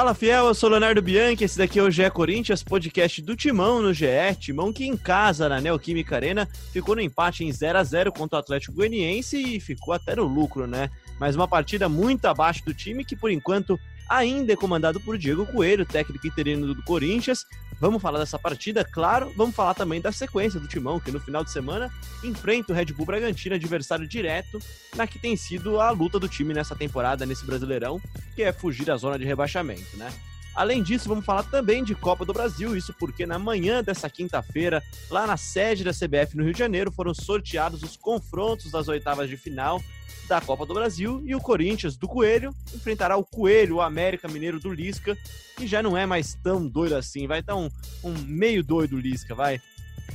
Fala fiel, eu sou Leonardo Bianchi, esse daqui é o GE Corinthians, podcast do Timão no GE. Timão que em casa, na Neoquímica Arena, ficou no empate em 0 a 0 contra o Atlético Goianiense e ficou até no lucro, né? Mas uma partida muito abaixo do time que, por enquanto, ainda é comandado por Diego Coelho, técnico interino do Corinthians. Vamos falar dessa partida, claro. Vamos falar também da sequência do Timão, que no final de semana enfrenta o Red Bull Bragantino, adversário direto, na que tem sido a luta do time nessa temporada, nesse Brasileirão, que é fugir da zona de rebaixamento, né? Além disso, vamos falar também de Copa do Brasil, isso porque na manhã dessa quinta-feira, lá na sede da CBF no Rio de Janeiro, foram sorteados os confrontos das oitavas de final da Copa do Brasil e o Corinthians do Coelho enfrentará o Coelho, o América Mineiro do Lisca, que já não é mais tão doido assim, vai estar um, um meio doido Lisca, vai.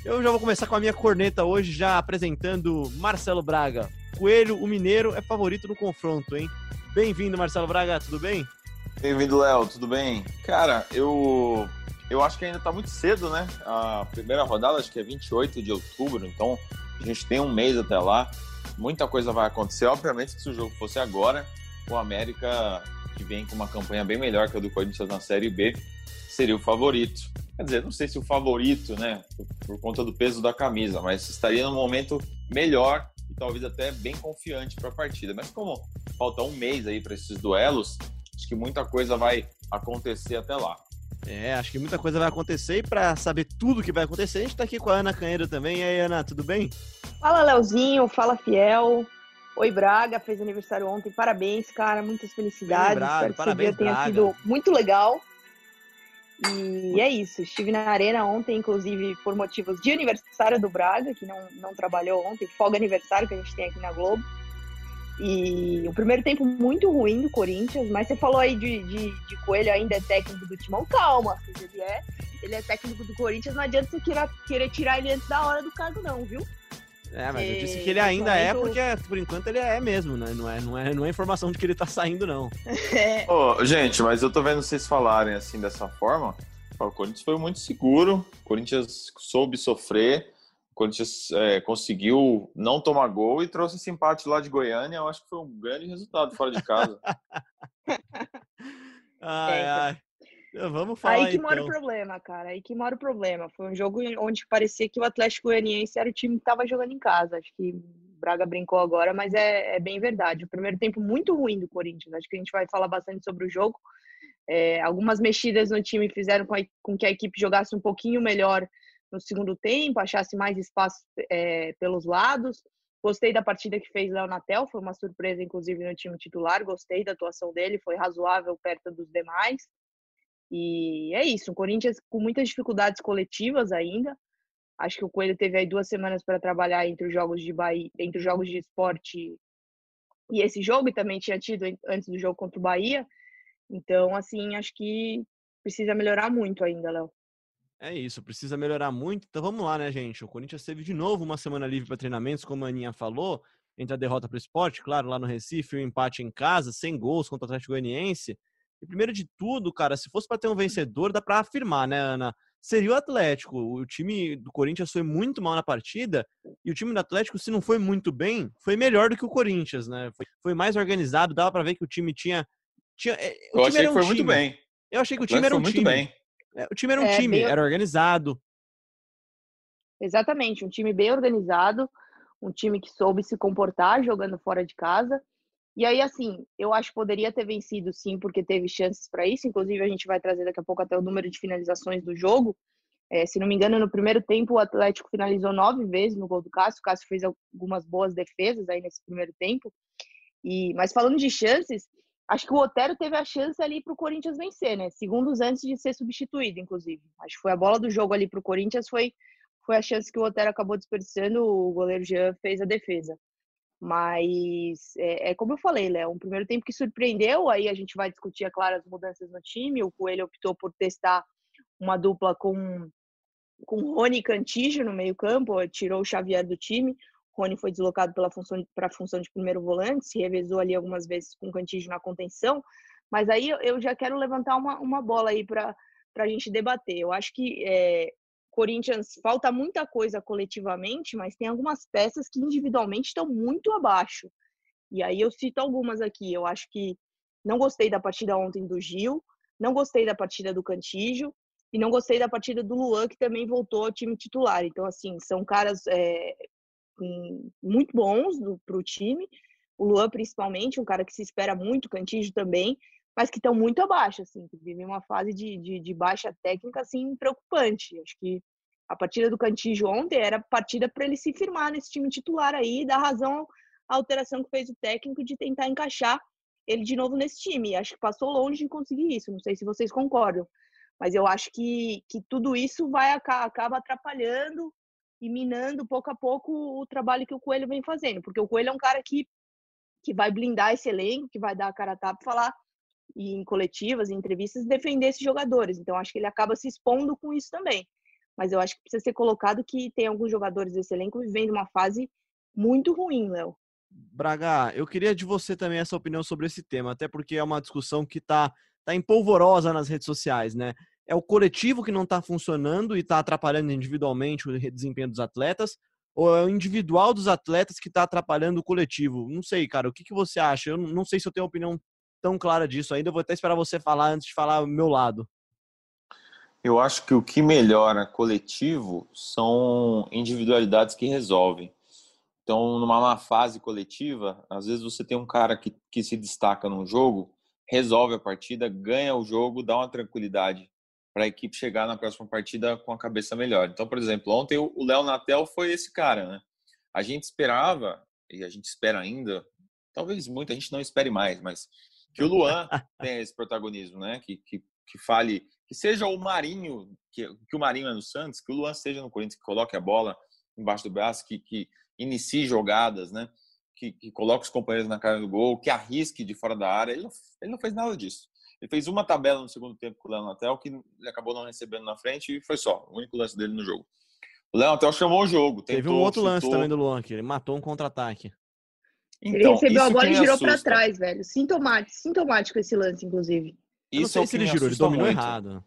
Eu já vou começar com a minha corneta hoje, já apresentando Marcelo Braga. Coelho, o Mineiro, é favorito no confronto, hein? Bem-vindo, Marcelo Braga, tudo bem? Bem-vindo, Léo, tudo bem? Cara, eu eu acho que ainda tá muito cedo, né? A primeira rodada acho que é 28 de outubro, então a gente tem um mês até lá muita coisa vai acontecer. Obviamente que se o jogo fosse agora, o América, que vem com uma campanha bem melhor que a do Corinthians na Série B, seria o favorito. Quer dizer, não sei se o favorito, né, por, por conta do peso da camisa, mas estaria num momento melhor e talvez até bem confiante para a partida. Mas como falta um mês aí para esses duelos, acho que muita coisa vai acontecer até lá. É, acho que muita coisa vai acontecer e para saber tudo que vai acontecer, a gente está aqui com a Ana Canheiro também. E aí, Ana, tudo bem? Fala, Leozinho, fala, Fiel. Oi, Braga, fez aniversário ontem. Parabéns, cara, muitas felicidades. Lembrado, Espero parabéns, que dia tenha sido muito legal. E é isso, estive na arena ontem, inclusive por motivos de aniversário do Braga, que não, não trabalhou ontem, folga aniversário que a gente tem aqui na Globo. E o primeiro tempo muito ruim do Corinthians, mas você falou aí de, de, de Coelho ainda é técnico do Timão, calma, ele é, ele é técnico do Corinthians, não adianta você querer, querer tirar ele antes da hora do cargo não, viu? É, mas eu disse que ele ainda é porque, por enquanto, ele é mesmo, né? Não é, não é, não é informação de que ele tá saindo, não. É. Oh, gente, mas eu tô vendo vocês falarem assim dessa forma. O Corinthians foi muito seguro, o Corinthians soube sofrer, Corinthians é, conseguiu não tomar gol e trouxe esse empate lá de Goiânia. Eu acho que foi um grande resultado fora de casa. ai, é, ai. Vamos falar Aí que então. mora o problema, cara. Aí que mora o problema. Foi um jogo onde parecia que o Atlético Goianiense era o time que estava jogando em casa. Acho que o Braga brincou agora, mas é, é, bem verdade. O primeiro tempo muito ruim do Corinthians. Acho que a gente vai falar bastante sobre o jogo. É, algumas mexidas no time fizeram com, a, com que a equipe jogasse um pouquinho melhor no segundo tempo, achasse mais espaço é, pelos lados. Gostei da partida que fez Léo Natel, foi uma surpresa, inclusive, no time titular. Gostei da atuação dele, foi razoável perto dos demais. E é isso, o Corinthians com muitas dificuldades coletivas ainda. Acho que o Coelho teve aí duas semanas para trabalhar entre os jogos de Bahia, entre os jogos de esporte e esse jogo, e também tinha tido antes do jogo contra o Bahia. Então, assim, acho que precisa melhorar muito ainda, Léo. É isso, precisa melhorar muito. Então vamos lá, né, gente? O Corinthians teve de novo uma semana livre para treinamentos, como a Aninha falou, entre a derrota para o esporte, claro, lá no Recife, o um empate em casa, sem gols contra o Atlético Goianiense. E primeiro de tudo, cara, se fosse para ter um vencedor, dá para afirmar, né, Ana? Seria o Atlético. O time do Corinthians foi muito mal na partida e o time do Atlético, se não foi muito bem, foi melhor do que o Corinthians, né? Foi, foi mais organizado, dava para ver que o time tinha. tinha é, o Eu time achei que foi um muito bem. Eu achei que o, time era um muito time. Bem. É, o time era um é, time, bem... era organizado. Exatamente, um time bem organizado, um time que soube se comportar jogando fora de casa. E aí, assim, eu acho que poderia ter vencido sim, porque teve chances para isso. Inclusive, a gente vai trazer daqui a pouco até o número de finalizações do jogo. É, se não me engano, no primeiro tempo, o Atlético finalizou nove vezes no gol do Cássio. O Cássio fez algumas boas defesas aí nesse primeiro tempo. E, mas falando de chances, acho que o Otero teve a chance ali para o Corinthians vencer, né? Segundos antes de ser substituído, inclusive. Acho que foi a bola do jogo ali para o Corinthians, foi, foi a chance que o Otero acabou desperdiçando. O goleiro Jean fez a defesa. Mas é, é, como eu falei, Léo, um primeiro tempo que surpreendeu, aí a gente vai discutir, é claro, as mudanças no time. O Coelho optou por testar uma dupla com, com Rony Cantígio no meio-campo, tirou o Xavier do time. Rony foi deslocado para função, a função de primeiro volante, se revezou ali algumas vezes com Cantígio na contenção. Mas aí eu já quero levantar uma, uma bola aí para a gente debater. Eu acho que é, Corinthians falta muita coisa coletivamente, mas tem algumas peças que individualmente estão muito abaixo. E aí eu cito algumas aqui. Eu acho que não gostei da partida ontem do Gil. Não gostei da partida do Cantígio e não gostei da partida do Luan, que também voltou ao time titular. Então, assim, são caras é, muito bons para o time. O Luan, principalmente, um cara que se espera muito, o Cantígio também, mas que estão muito abaixo, assim, que vivem uma fase de, de, de, baixa técnica, assim, preocupante. Acho que a partida do Cantígio ontem era partida para ele se firmar nesse time titular aí, dar razão à alteração que fez o técnico de tentar encaixar ele de novo nesse time. Acho que passou longe de conseguir isso. Não sei se vocês concordam, mas eu acho que, que tudo isso vai acaba atrapalhando e minando pouco a pouco o trabalho que o Coelho vem fazendo, porque o Coelho é um cara que, que vai blindar esse elenco, que vai dar a cara a tapa, falar e em coletivas, em entrevistas, defender esses jogadores. Então acho que ele acaba se expondo com isso também. Mas eu acho que precisa ser colocado que tem alguns jogadores desse elenco vivendo uma fase muito ruim, Léo. Braga, eu queria de você também essa opinião sobre esse tema, até porque é uma discussão que está tá empolvorosa nas redes sociais, né? É o coletivo que não está funcionando e está atrapalhando individualmente o desempenho dos atletas, ou é o individual dos atletas que está atrapalhando o coletivo? Não sei, cara, o que, que você acha? Eu não sei se eu tenho uma opinião tão clara disso ainda, eu vou até esperar você falar antes de falar o meu lado. Eu acho que o que melhora coletivo são individualidades que resolvem. Então, numa fase coletiva, às vezes você tem um cara que, que se destaca num jogo, resolve a partida, ganha o jogo, dá uma tranquilidade para a equipe chegar na próxima partida com a cabeça melhor. Então, por exemplo, ontem o Léo Natel foi esse cara, né? A gente esperava, e a gente espera ainda, talvez muita gente não espere mais, mas que o Luan tenha esse protagonismo, né? Que, que, que fale que seja o Marinho, que, que o Marinho é no Santos, que o Luan seja no Corinthians, que coloque a bola embaixo do braço, que, que inicie jogadas, né? Que, que coloque os companheiros na cara do gol, que arrisque de fora da área. Ele não, ele não fez nada disso. Ele fez uma tabela no segundo tempo com o Léo Natel, que ele acabou não recebendo na frente e foi só. O único lance dele no jogo. O Léo Natel chamou o jogo. Tentou, Teve um outro chutou. lance também do Luan, que ele matou um contra-ataque. Então, ele recebeu a bola e girou para trás, velho. Sintomático, sintomático esse lance, inclusive. Isso não sei é se ele girou, ele dominou muito. errado.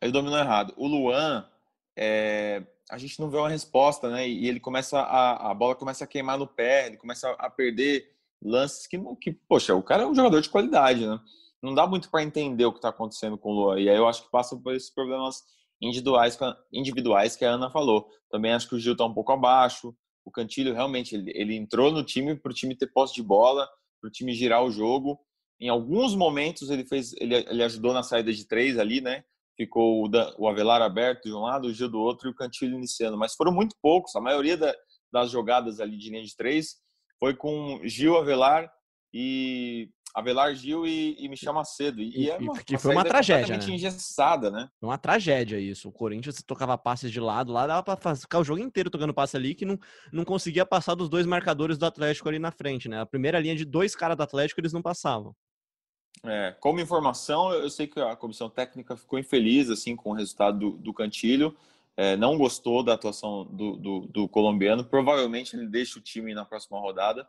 Ele dominou errado. O Luan, é, a gente não vê uma resposta, né? E ele começa a, a bola começa a queimar no pé, ele começa a perder lances que, que poxa, o cara é um jogador de qualidade, né? Não dá muito para entender o que está acontecendo com o Luan. E aí eu acho que passa por esses problemas individuais, individuais que a Ana falou. Também acho que o Gil está um pouco abaixo. O Cantilho realmente ele, ele entrou no time para o time ter posse de bola, para o time girar o jogo em alguns momentos ele fez, ele, ele ajudou na saída de três ali, né? Ficou o, o Avelar aberto de um lado, o Gil do outro e o Cantilho iniciando. Mas foram muito poucos. A maioria da, das jogadas ali de linha de três foi com Gil, Avelar e Avelar Gil e, e Michel Macedo. E, e é uma, que foi uma tragédia, né? engessada, né? Uma tragédia isso. O Corinthians tocava passes de lado lá, dava para ficar o jogo inteiro tocando passe ali que não, não conseguia passar dos dois marcadores do Atlético ali na frente, né? A primeira linha de dois caras do Atlético eles não passavam. É, como informação, eu sei que a comissão técnica ficou infeliz assim com o resultado do, do Cantilho, é, não gostou da atuação do, do, do colombiano. Provavelmente ele deixa o time na próxima rodada.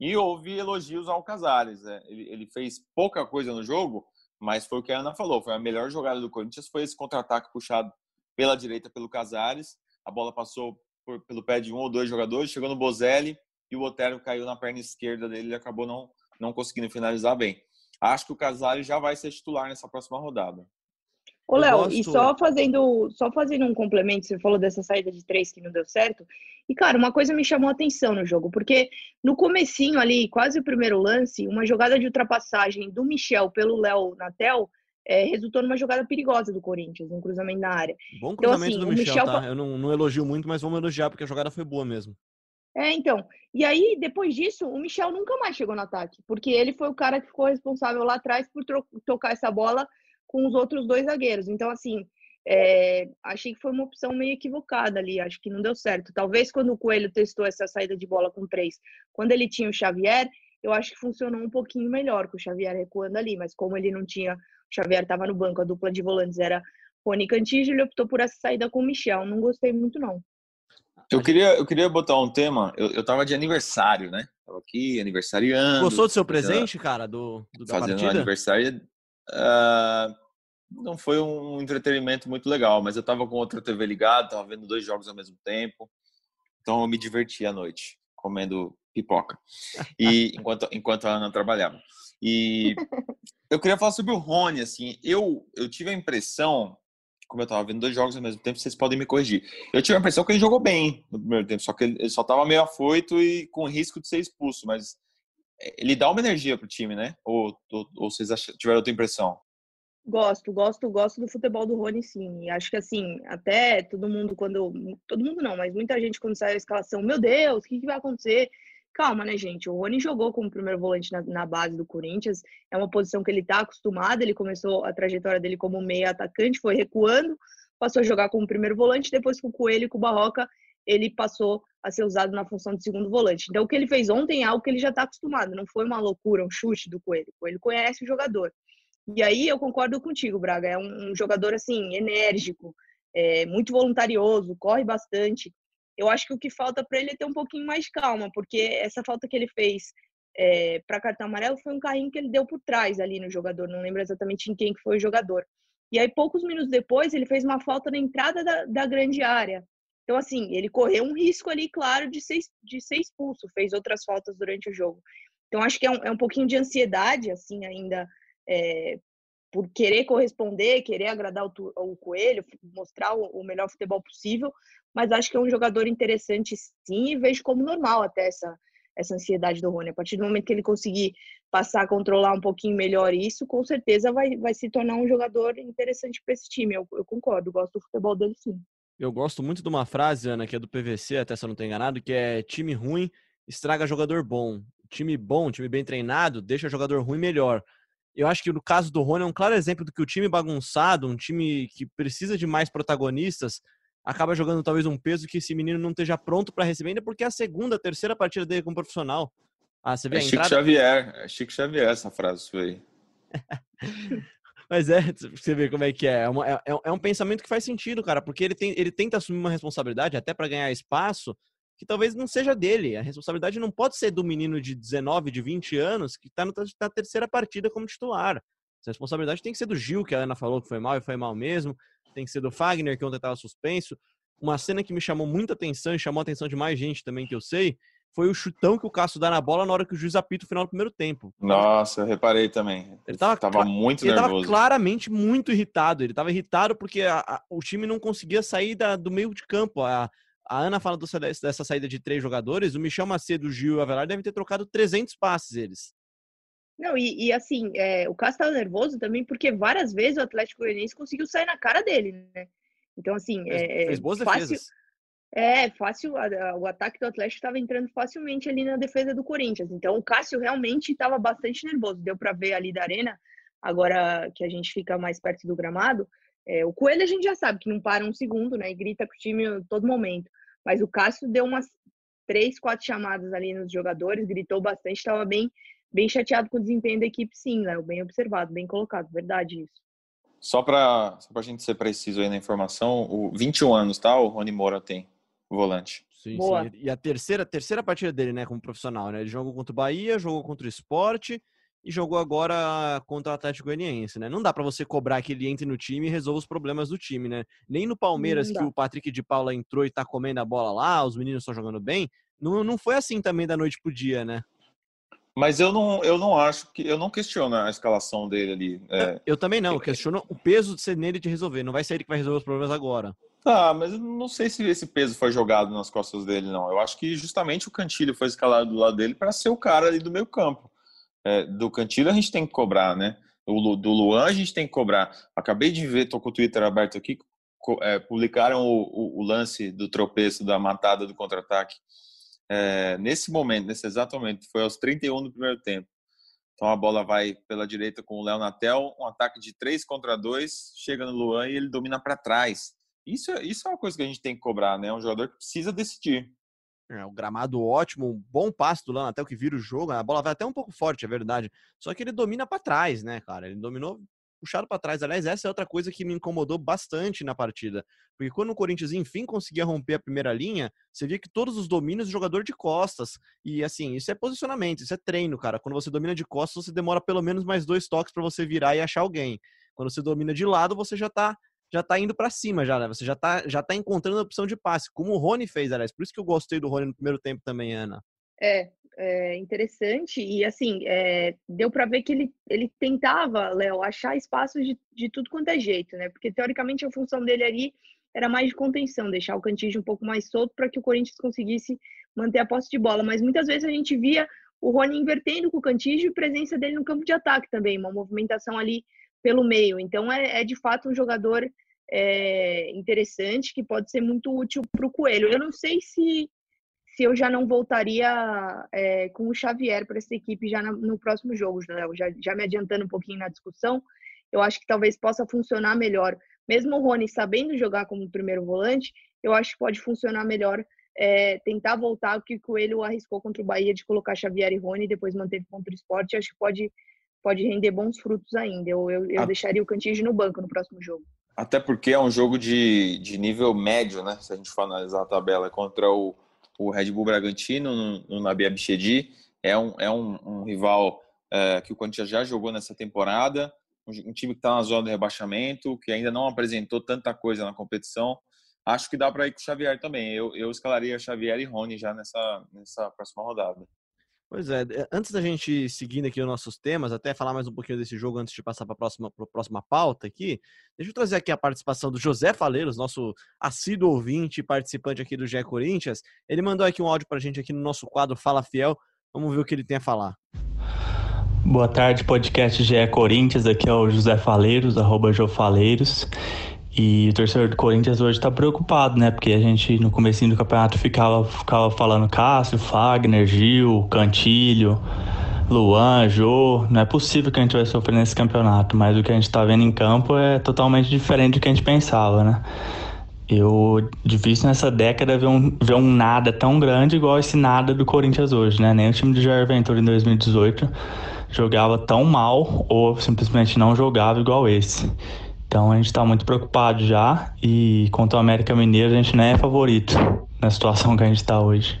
E houve elogios ao Casares. Né? Ele, ele, fez pouca coisa no jogo, mas foi o que a Ana falou: foi a melhor jogada do Corinthians. Foi esse contra-ataque puxado pela direita pelo Casares. A bola passou por, pelo pé de um ou dois jogadores, chegou no Bozelli e o Otero caiu na perna esquerda dele e acabou não, não conseguindo finalizar bem. Acho que o Casares já vai ser titular nessa próxima rodada. Ô, Léo, gosto... e só fazendo, só fazendo um complemento, você falou dessa saída de três que não deu certo. E, cara, uma coisa me chamou a atenção no jogo, porque no comecinho ali, quase o primeiro lance, uma jogada de ultrapassagem do Michel pelo Léo Natel é, resultou numa jogada perigosa do Corinthians, um cruzamento na área. Bom então, cruzamento então, assim, do Michel, Michel, tá? Eu não, não elogio muito, mas vamos elogiar, porque a jogada foi boa mesmo. É, então. E aí, depois disso, o Michel nunca mais chegou no ataque, porque ele foi o cara que ficou responsável lá atrás por tocar essa bola com os outros dois zagueiros. Então, assim, é, achei que foi uma opção meio equivocada ali, acho que não deu certo. Talvez quando o Coelho testou essa saída de bola com três, quando ele tinha o Xavier, eu acho que funcionou um pouquinho melhor com o Xavier recuando ali, mas como ele não tinha, o Xavier estava no banco, a dupla de volantes era Rony Cantígio, ele optou por essa saída com o Michel. Não gostei muito, não. Eu queria, eu queria botar um tema. Eu, eu tava de aniversário, né? Tava aqui, aniversariando. Gostou do seu presente, cara? Do, do da fazendo partida? aniversário. Uh, não foi um entretenimento muito legal, mas eu tava com outra TV ligada, tava vendo dois jogos ao mesmo tempo. Então eu me diverti à noite, comendo pipoca. E enquanto, enquanto a Ana trabalhava. E Eu queria falar sobre o Rony, assim. Eu, eu tive a impressão, como eu tava vendo dois jogos ao mesmo tempo, vocês podem me corrigir. Eu tive a impressão que ele jogou bem no primeiro tempo, só que ele, só tava meio afoito e com risco de ser expulso, mas ele dá uma energia pro time, né? Ou, ou, ou vocês tiveram outra impressão? Gosto, gosto, gosto do futebol do Rony, sim. Acho que assim, até todo mundo quando. Todo mundo não, mas muita gente quando sai a escalação, meu Deus, o que, que vai acontecer? Calma, né, gente? O Rony jogou como primeiro volante na, na base do Corinthians. É uma posição que ele está acostumado. Ele começou a trajetória dele como meio atacante, foi recuando, passou a jogar como primeiro volante. Depois, com o Coelho e com o Barroca, ele passou a ser usado na função de segundo volante. Então, o que ele fez ontem é algo que ele já está acostumado. Não foi uma loucura, um chute do Coelho. O Coelho conhece o jogador. E aí eu concordo contigo, Braga. É um, jogador assim enérgico, é, muito voluntarioso, corre bastante. Eu acho que o que falta para ele é ter um pouquinho mais calma, porque essa falta que ele fez é, para cartão amarelo foi um carrinho que ele deu por trás ali no jogador. Não lembro exatamente em quem que foi o jogador. E aí poucos minutos depois ele fez uma falta na entrada da, da grande área. Então assim ele correu um risco ali, claro, de ser, de ser expulso. Fez outras faltas durante o jogo. Então acho que é um, é um pouquinho de ansiedade assim ainda é, por querer corresponder, querer agradar o, o Coelho, mostrar o, o, melhor futebol possível, mas acho que é um jogador interessante sim e vejo como normal até essa, essa ansiedade do Rony. A partir do momento que ele conseguir passar a controlar um pouquinho melhor isso, com certeza vai, vai se tornar um jogador interessante para esse time. Eu, eu concordo, gosto do futebol dele sim. Eu gosto muito de uma frase, Ana, que é do PVC, até se eu não estou enganado, que é time ruim estraga jogador bom. Time bom, time bem treinado, deixa jogador ruim melhor. Eu acho que no caso do Rony é um claro exemplo do que o time bagunçado, um time que precisa de mais protagonistas, acaba jogando talvez um peso que esse menino não esteja pronto para receber ainda, porque é a segunda, terceira partida dele como profissional. Ah, você vê é Chico entrada... Xavier, é Chico Xavier essa frase foi. Mas é, você vê como é que é. É, uma, é. é, um pensamento que faz sentido, cara, porque ele, tem, ele tenta assumir uma responsabilidade até para ganhar espaço que talvez não seja dele. A responsabilidade não pode ser do menino de 19, de 20 anos que está na terceira partida como titular. A responsabilidade tem que ser do Gil, que a Ana falou que foi mal e foi mal mesmo. Tem que ser do Fagner, que ontem estava suspenso. Uma cena que me chamou muita atenção e chamou a atenção de mais gente também que eu sei foi o chutão que o Cássio dá na bola na hora que o juiz apita o final do primeiro tempo. Nossa, eu reparei também. Ele tava, tava muito ele nervoso. Ele tava claramente muito irritado. Ele tava irritado porque a, a, o time não conseguia sair da, do meio de campo. A, a Ana fala do, dessa saída de três jogadores. O Michel Macedo, o Gil e o Avelar devem ter trocado 300 passes eles. Não, e, e assim, é, o Cássio estava nervoso também porque várias vezes o Atlético Goianiense conseguiu sair na cara dele, né? Então, assim, fez, é, fez boas fácil, defesas. É, fácil, o ataque do Atlético estava entrando facilmente ali na defesa do Corinthians. Então, o Cássio realmente estava bastante nervoso. Deu para ver ali da arena, agora que a gente fica mais perto do gramado, é, o Coelho a gente já sabe que não para um segundo, né? E grita com o time a todo momento. Mas o Cássio deu umas três, quatro chamadas ali nos jogadores, gritou bastante, estava bem, bem chateado com o desempenho da equipe, sim, Léo. Bem observado, bem colocado, verdade isso. Só para a gente ser preciso aí na informação, o 21 anos, tá? O Rony Moura tem, volante. Sim, Boa. sim. E a terceira, terceira partida dele, né, como profissional, né? Ele jogou contra o Bahia, jogou contra o Esporte e jogou agora contra o Atlético Goianiense, né? Não dá para você cobrar que ele entre no time e resolva os problemas do time, né? Nem no Palmeiras, que o Patrick de Paula entrou e tá comendo a bola lá, os meninos estão jogando bem, não, não foi assim também da noite pro dia, né? Mas eu não, eu não acho que. Eu não questiono a escalação dele ali. É... Eu também não, eu questiono o peso de ser nele de resolver. Não vai ser ele que vai resolver os problemas agora. Ah, mas eu não sei se esse peso foi jogado nas costas dele, não. Eu acho que justamente o Cantilho foi escalado do lado dele para ser o cara ali do meio campo é, do Cantilho a gente tem que cobrar, né? Do, do Luan a gente tem que cobrar. Acabei de ver, tô com o Twitter aberto aqui, é, publicaram o, o, o, lance do tropeço, da matada do contra-ataque. É, nesse momento, nesse exato momento, foi aos 31 do primeiro tempo. Então a bola vai pela direita com o Léo Natel, um ataque de 3 contra 2, chega no Luan e ele domina para trás. Isso, é, isso é uma coisa que a gente tem que cobrar, né? É um jogador que precisa decidir. É, o gramado ótimo, um bom passe do Lana até o que vira o jogo. A bola vai até um pouco forte, é verdade. Só que ele domina para trás, né, cara? Ele dominou puxado para trás. Aliás, essa é outra coisa que me incomodou bastante na partida. Porque quando o Corinthians, enfim, conseguia romper a primeira linha, você via que todos os domínios, o jogador de costas. E assim, isso é posicionamento, isso é treino, cara. Quando você domina de costas, você demora pelo menos mais dois toques para você virar e achar alguém. Quando você domina de lado, você já tá já tá indo para cima já, né? Você já tá, já tá encontrando a opção de passe, como o Rony fez, aliás. Por isso que eu gostei do Rony no primeiro tempo também, Ana. É, é, interessante e assim é, deu para ver que ele, ele tentava, Léo, achar espaços de, de tudo quanto é jeito, né? Porque teoricamente a função dele ali era mais de contenção, deixar o Cantígio um pouco mais solto para que o Corinthians conseguisse manter a posse de bola. Mas muitas vezes a gente via o Rony invertendo com o Cantígio e presença dele no campo de ataque também, uma movimentação ali pelo meio. Então é, é de fato um jogador é, interessante que pode ser muito útil para o Coelho. Eu não sei se se eu já não voltaria é, com o Xavier para essa equipe já no, no próximo jogo, Léo. Já, já me adiantando um pouquinho na discussão, eu acho que talvez possa funcionar melhor. Mesmo o Rony sabendo jogar como primeiro volante, eu acho que pode funcionar melhor é, tentar voltar o que o Coelho arriscou contra o Bahia de colocar Xavier e Rony e depois manteve contra o esporte. Acho que pode, pode render bons frutos ainda. Eu, eu, eu ah. deixaria o Cantígio no banco no próximo jogo. Até porque é um jogo de, de nível médio, né? Se a gente for analisar a tabela contra o o Red Bull Bragantino no, no Nabi Abichedi. É um, é um, um rival é, que o Corinthians já jogou nessa temporada, um, um time que está na zona do rebaixamento, que ainda não apresentou tanta coisa na competição. Acho que dá para ir com o Xavier também. Eu, eu escalaria Xavier e Rony já nessa, nessa próxima rodada. Pois é, antes da gente seguindo aqui os nossos temas, até falar mais um pouquinho desse jogo antes de passar para a próxima, próxima pauta aqui, deixa eu trazer aqui a participação do José Faleiros, nosso assíduo ouvinte e participante aqui do GE Corinthians. Ele mandou aqui um áudio para a gente aqui no nosso quadro Fala Fiel. Vamos ver o que ele tem a falar. Boa tarde, podcast GE Corinthians. Aqui é o José Faleiros, arroba Jofaleiros. E o torcedor do Corinthians hoje está preocupado, né? Porque a gente no começo do campeonato ficava, ficava falando Cássio, Fagner, Gil, Cantilho, Luan, Jô. Não é possível que a gente vai sofrer nesse campeonato, mas o que a gente está vendo em campo é totalmente diferente do que a gente pensava, né? Eu difícil nessa década ver um, ver um nada tão grande igual esse nada do Corinthians hoje, né? Nem o time de Jair Ventura em 2018 jogava tão mal ou simplesmente não jogava igual esse. Então a gente está muito preocupado já e quanto ao América Mineiro a gente não é favorito na situação que a gente está hoje.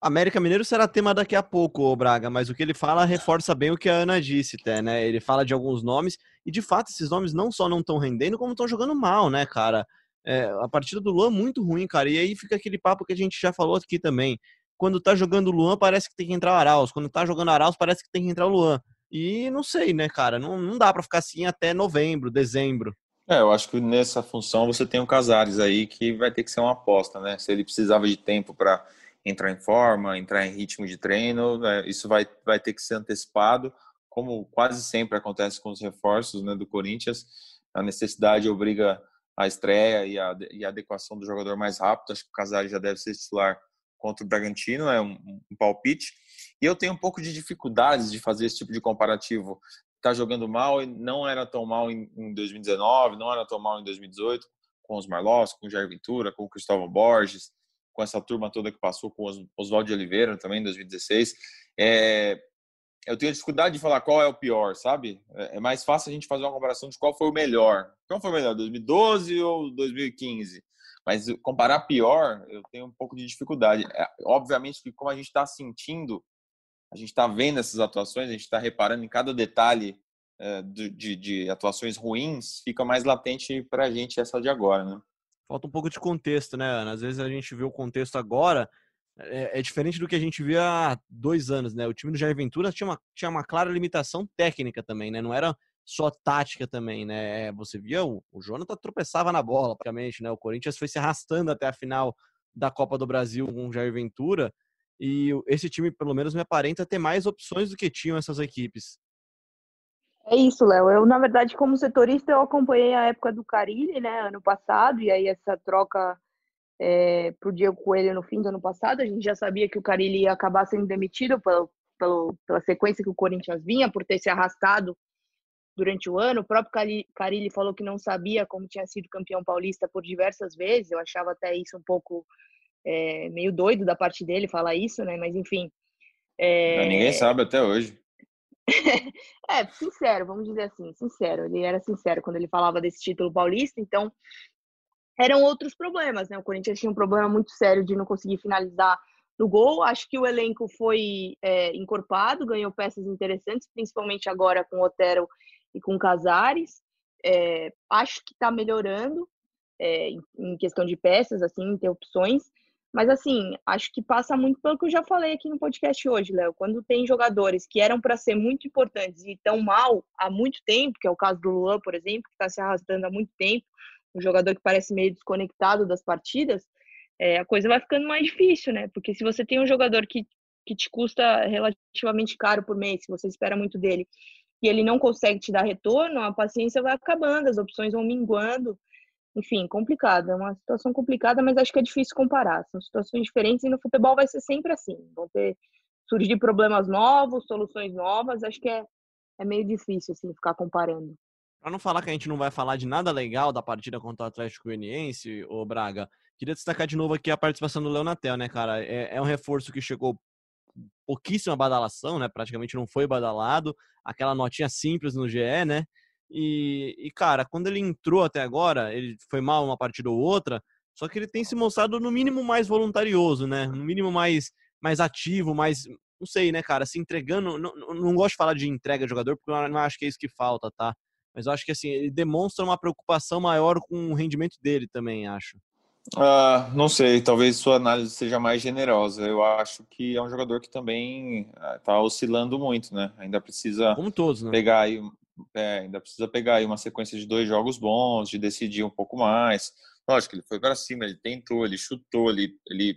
América Mineiro será tema daqui a pouco, Braga, mas o que ele fala reforça bem o que a Ana disse, até, né? Ele fala de alguns nomes e de fato esses nomes não só não estão rendendo, como estão jogando mal, né, cara? É, a partida do Luan é muito ruim, cara. E aí fica aquele papo que a gente já falou aqui também. Quando tá jogando o Luan, parece que tem que entrar o Arauz. Quando tá jogando Arauz, parece que tem que entrar o Luan. E não sei, né, cara? Não, não dá para ficar assim até novembro, dezembro. É, eu acho que nessa função você tem o Casares aí que vai ter que ser uma aposta, né? Se ele precisava de tempo para entrar em forma, entrar em ritmo de treino, né? isso vai, vai ter que ser antecipado, como quase sempre acontece com os reforços né, do Corinthians. A necessidade obriga a estreia e a, e a adequação do jogador mais rápido. Acho que o Casares já deve ser titular contra o Bragantino, é um, um palpite. E eu tenho um pouco de dificuldades de fazer esse tipo de comparativo. Tá jogando mal e não era tão mal em, em 2019, não era tão mal em 2018, com os Marlos, com o Jair Ventura, com o Cristóvão Borges, com essa turma toda que passou com os Oswaldo de Oliveira também em 2016. É, eu tenho dificuldade de falar qual é o pior, sabe? É, é mais fácil a gente fazer uma comparação de qual foi o melhor. Qual foi o melhor, 2012 ou 2015? Mas comparar pior, eu tenho um pouco de dificuldade. É, obviamente que como a gente está sentindo a gente está vendo essas atuações, a gente está reparando em cada detalhe é, de, de, atuações ruins, fica mais latente para a gente essa de agora, né? Falta um pouco de contexto, né, Ana? Às vezes a gente vê o contexto agora, é, é, diferente do que a gente via há dois anos, né? O time do Jair Ventura tinha uma, tinha uma clara limitação técnica também, né? Não era só tática também, né? Você via o, o Jonathan tropeçava na bola, praticamente, né? O Corinthians foi se arrastando até a final da Copa do Brasil com o Jair Ventura e esse time, pelo menos, me aparenta ter mais opções do que tinham essas equipes. É isso, Léo. Eu, na verdade, como setorista, eu acompanhei a época do Carilli, né, ano passado, e aí essa troca é, o Diego Coelho no fim do ano passado, a gente já sabia que o Carilli ia acabar sendo demitido pelo, pelo, pela sequência que o Corinthians vinha, por ter se arrastado durante o ano. O próprio Carilli falou que não sabia como tinha sido campeão paulista por diversas vezes, eu achava até isso um pouco é, meio doido da parte dele falar isso, né? Mas enfim. É... Ninguém sabe até hoje. é, sincero, vamos dizer assim, sincero. Ele era sincero quando ele falava desse título paulista, então eram outros problemas, né? O Corinthians tinha um problema muito sério de não conseguir finalizar no gol. Acho que o elenco foi é, encorpado, ganhou peças interessantes, principalmente agora com o Otero e com o Casares. É, acho que está melhorando é, em questão de peças, assim, ter opções Mas assim, acho que passa muito pelo que eu já falei aqui no podcast hoje, Léo. Quando tem jogadores que eram para ser muito importantes e estão mal há muito tempo, que é o caso do Luan, por exemplo, que está se arrastando há muito tempo, um jogador que parece meio desconectado das partidas, é, a coisa vai ficando mais difícil, né? Porque se você tem um jogador que, que te custa relativamente caro por mês, se você espera muito dele, e ele não consegue te dar retorno, a paciência vai acabando, as opções vão minguando enfim, complicada, é uma situação complicada, mas acho que é difícil comparar. São situações diferentes e no futebol vai ser sempre assim. Vão ter surgir problemas novos, soluções novas. Acho que é, é meio difícil assim ficar comparando. Para não falar que a gente não vai falar de nada legal da partida contra o Atlético Goianiense, o Braga, queria destacar de novo aqui a participação do Leonatel, né, cara? É, é um reforço que chegou pouquíssima badalação, né? Praticamente não foi badalado. Aquela notinha simples no GE, né? E, e, cara, quando ele entrou até agora, ele foi mal uma partida ou outra, só que ele tem se mostrado no mínimo mais voluntarioso, né? No mínimo mais, mais ativo, mais. Não sei, né, cara? Se entregando. Não, não gosto de falar de entrega de jogador, porque eu não acho que é isso que falta, tá? Mas eu acho que assim, ele demonstra uma preocupação maior com o rendimento dele também, acho. Uh, não sei, talvez sua análise seja mais generosa. Eu acho que é um jogador que também está oscilando muito, né? Ainda precisa Como todos, né? pegar aí é, ainda precisa pegar aí uma sequência de dois jogos bons, de decidir um pouco mais. Lógico, ele foi para cima, ele tentou, ele chutou, ele, ele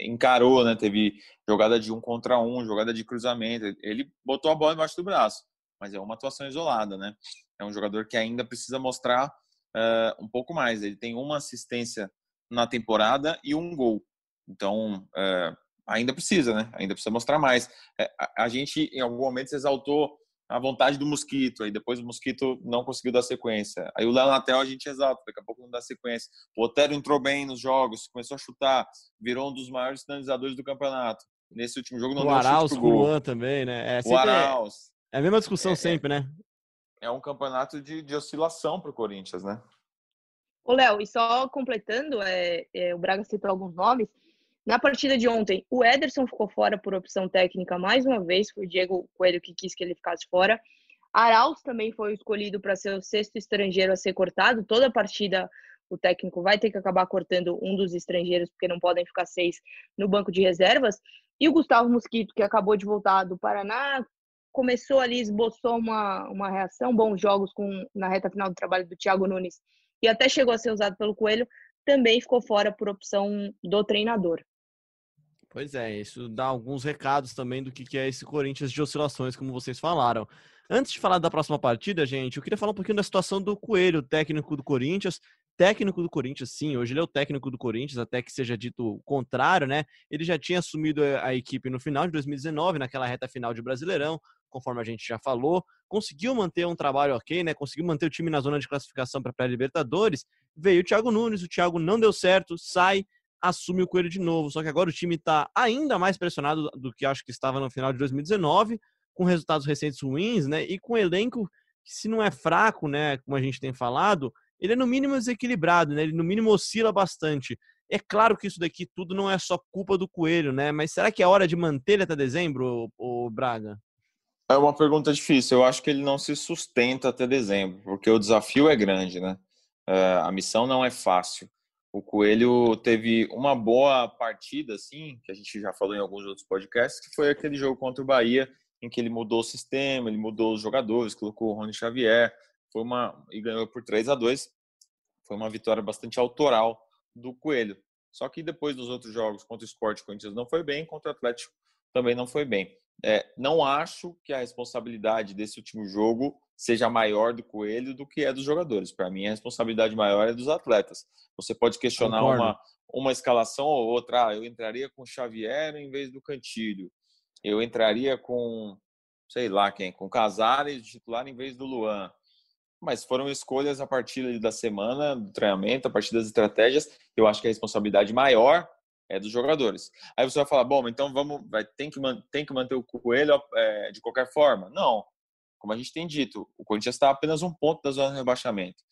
encarou, né? Teve jogada de um contra um, jogada de cruzamento. Ele botou a bola embaixo do braço, mas é uma atuação isolada, né? É um jogador que ainda precisa mostrar uh, um pouco mais. Ele tem uma assistência na temporada e um gol. Então, uh, ainda precisa, né? Ainda precisa mostrar mais. Uh, a, a gente, em algum momento, exaltou a vontade do Mosquito, aí depois o Mosquito não conseguiu dar sequência. Aí o Léo Natel a gente exalta, daqui a pouco não dá sequência. O Otero entrou bem nos jogos, começou a chutar, virou um dos maiores finalizadores do campeonato. Nesse último jogo não o deu Arauz, chute pro gol. Juan também, né? É, o Arauz. É, é, a mesma discussão é, sempre, né? É um campeonato de, de oscilação para o Corinthians, né? Ô, Léo, e só completando, é, é, o Braga citou alguns nomes, na partida de ontem, o Ederson ficou fora por opção técnica mais uma vez, foi o Diego Coelho que quis que ele ficasse fora. Arauz também foi escolhido para ser o sexto estrangeiro a ser cortado. Toda partida o técnico vai ter que acabar cortando um dos estrangeiros, porque não podem ficar seis no banco de reservas. E o Gustavo Mosquito, que acabou de voltar do Paraná, começou ali, esboçou uma, uma reação, bons jogos com na reta final do trabalho do Thiago Nunes, e até chegou a ser usado pelo Coelho, também ficou fora por opção do treinador. Pois é, isso dá alguns recados também do que é esse Corinthians de oscilações, como vocês falaram. Antes de falar da próxima partida, gente, eu queria falar um pouquinho da situação do Coelho, técnico do Corinthians. Técnico do Corinthians, sim, hoje ele é o técnico do Corinthians, até que seja dito o contrário, né? Ele já tinha assumido a equipe no final de 2019, naquela reta final de Brasileirão, conforme a gente já falou. Conseguiu manter um trabalho ok, né? Conseguiu manter o time na zona de classificação para pré-Libertadores. Veio o Thiago Nunes, o Thiago não deu certo, sai, assume o Coelho de novo. Só que agora o time está ainda mais pressionado do que acho que estava no final de 2019, com resultados recentes ruins, né? E com um elenco que, se não é fraco, né? Como a gente tem falado, ele é no mínimo desequilibrado, né? Ele no mínimo oscila bastante. É claro que isso daqui tudo não é só culpa do Coelho, né? Mas será que é hora de manter ele até dezembro, o Braga? É uma pergunta difícil. Eu acho que ele não se sustenta até dezembro, porque o desafio é grande, né? Uh, a missão não é fácil o Coelho teve uma boa partida, assim, que a gente já falou em alguns outros podcasts, que foi aquele jogo contra o Bahia, em que ele mudou o sistema, ele mudou os jogadores, colocou o Rony Xavier, foi uma e ganhou por 3 a 2 Foi uma vitória bastante autoral do Coelho. Só que depois dos outros jogos contra o Sport, o Corinthians não foi bem, contra o Atlético também não foi bem. É, não acho que a responsabilidade desse último jogo seja maior do Coelho do que é dos jogadores. Para mim, a responsabilidade maior é dos atletas. Você pode questionar uma, uma escalação ou outra. Ah, eu entraria com Xavier em vez do Cantilho. Eu entraria com, sei lá quem, com Casares titular em vez do Luan. Mas foram escolhas a partir da semana, do treinamento, a partir das estratégias. Eu acho que a responsabilidade maior é dos jogadores. Aí você vai falar, bom, então vamos, vai, tem, que, tem que manter o Coelho é, de qualquer forma? Não como a gente tem dito, o Corinthians está apenas um ponto da zona de rebaixamento.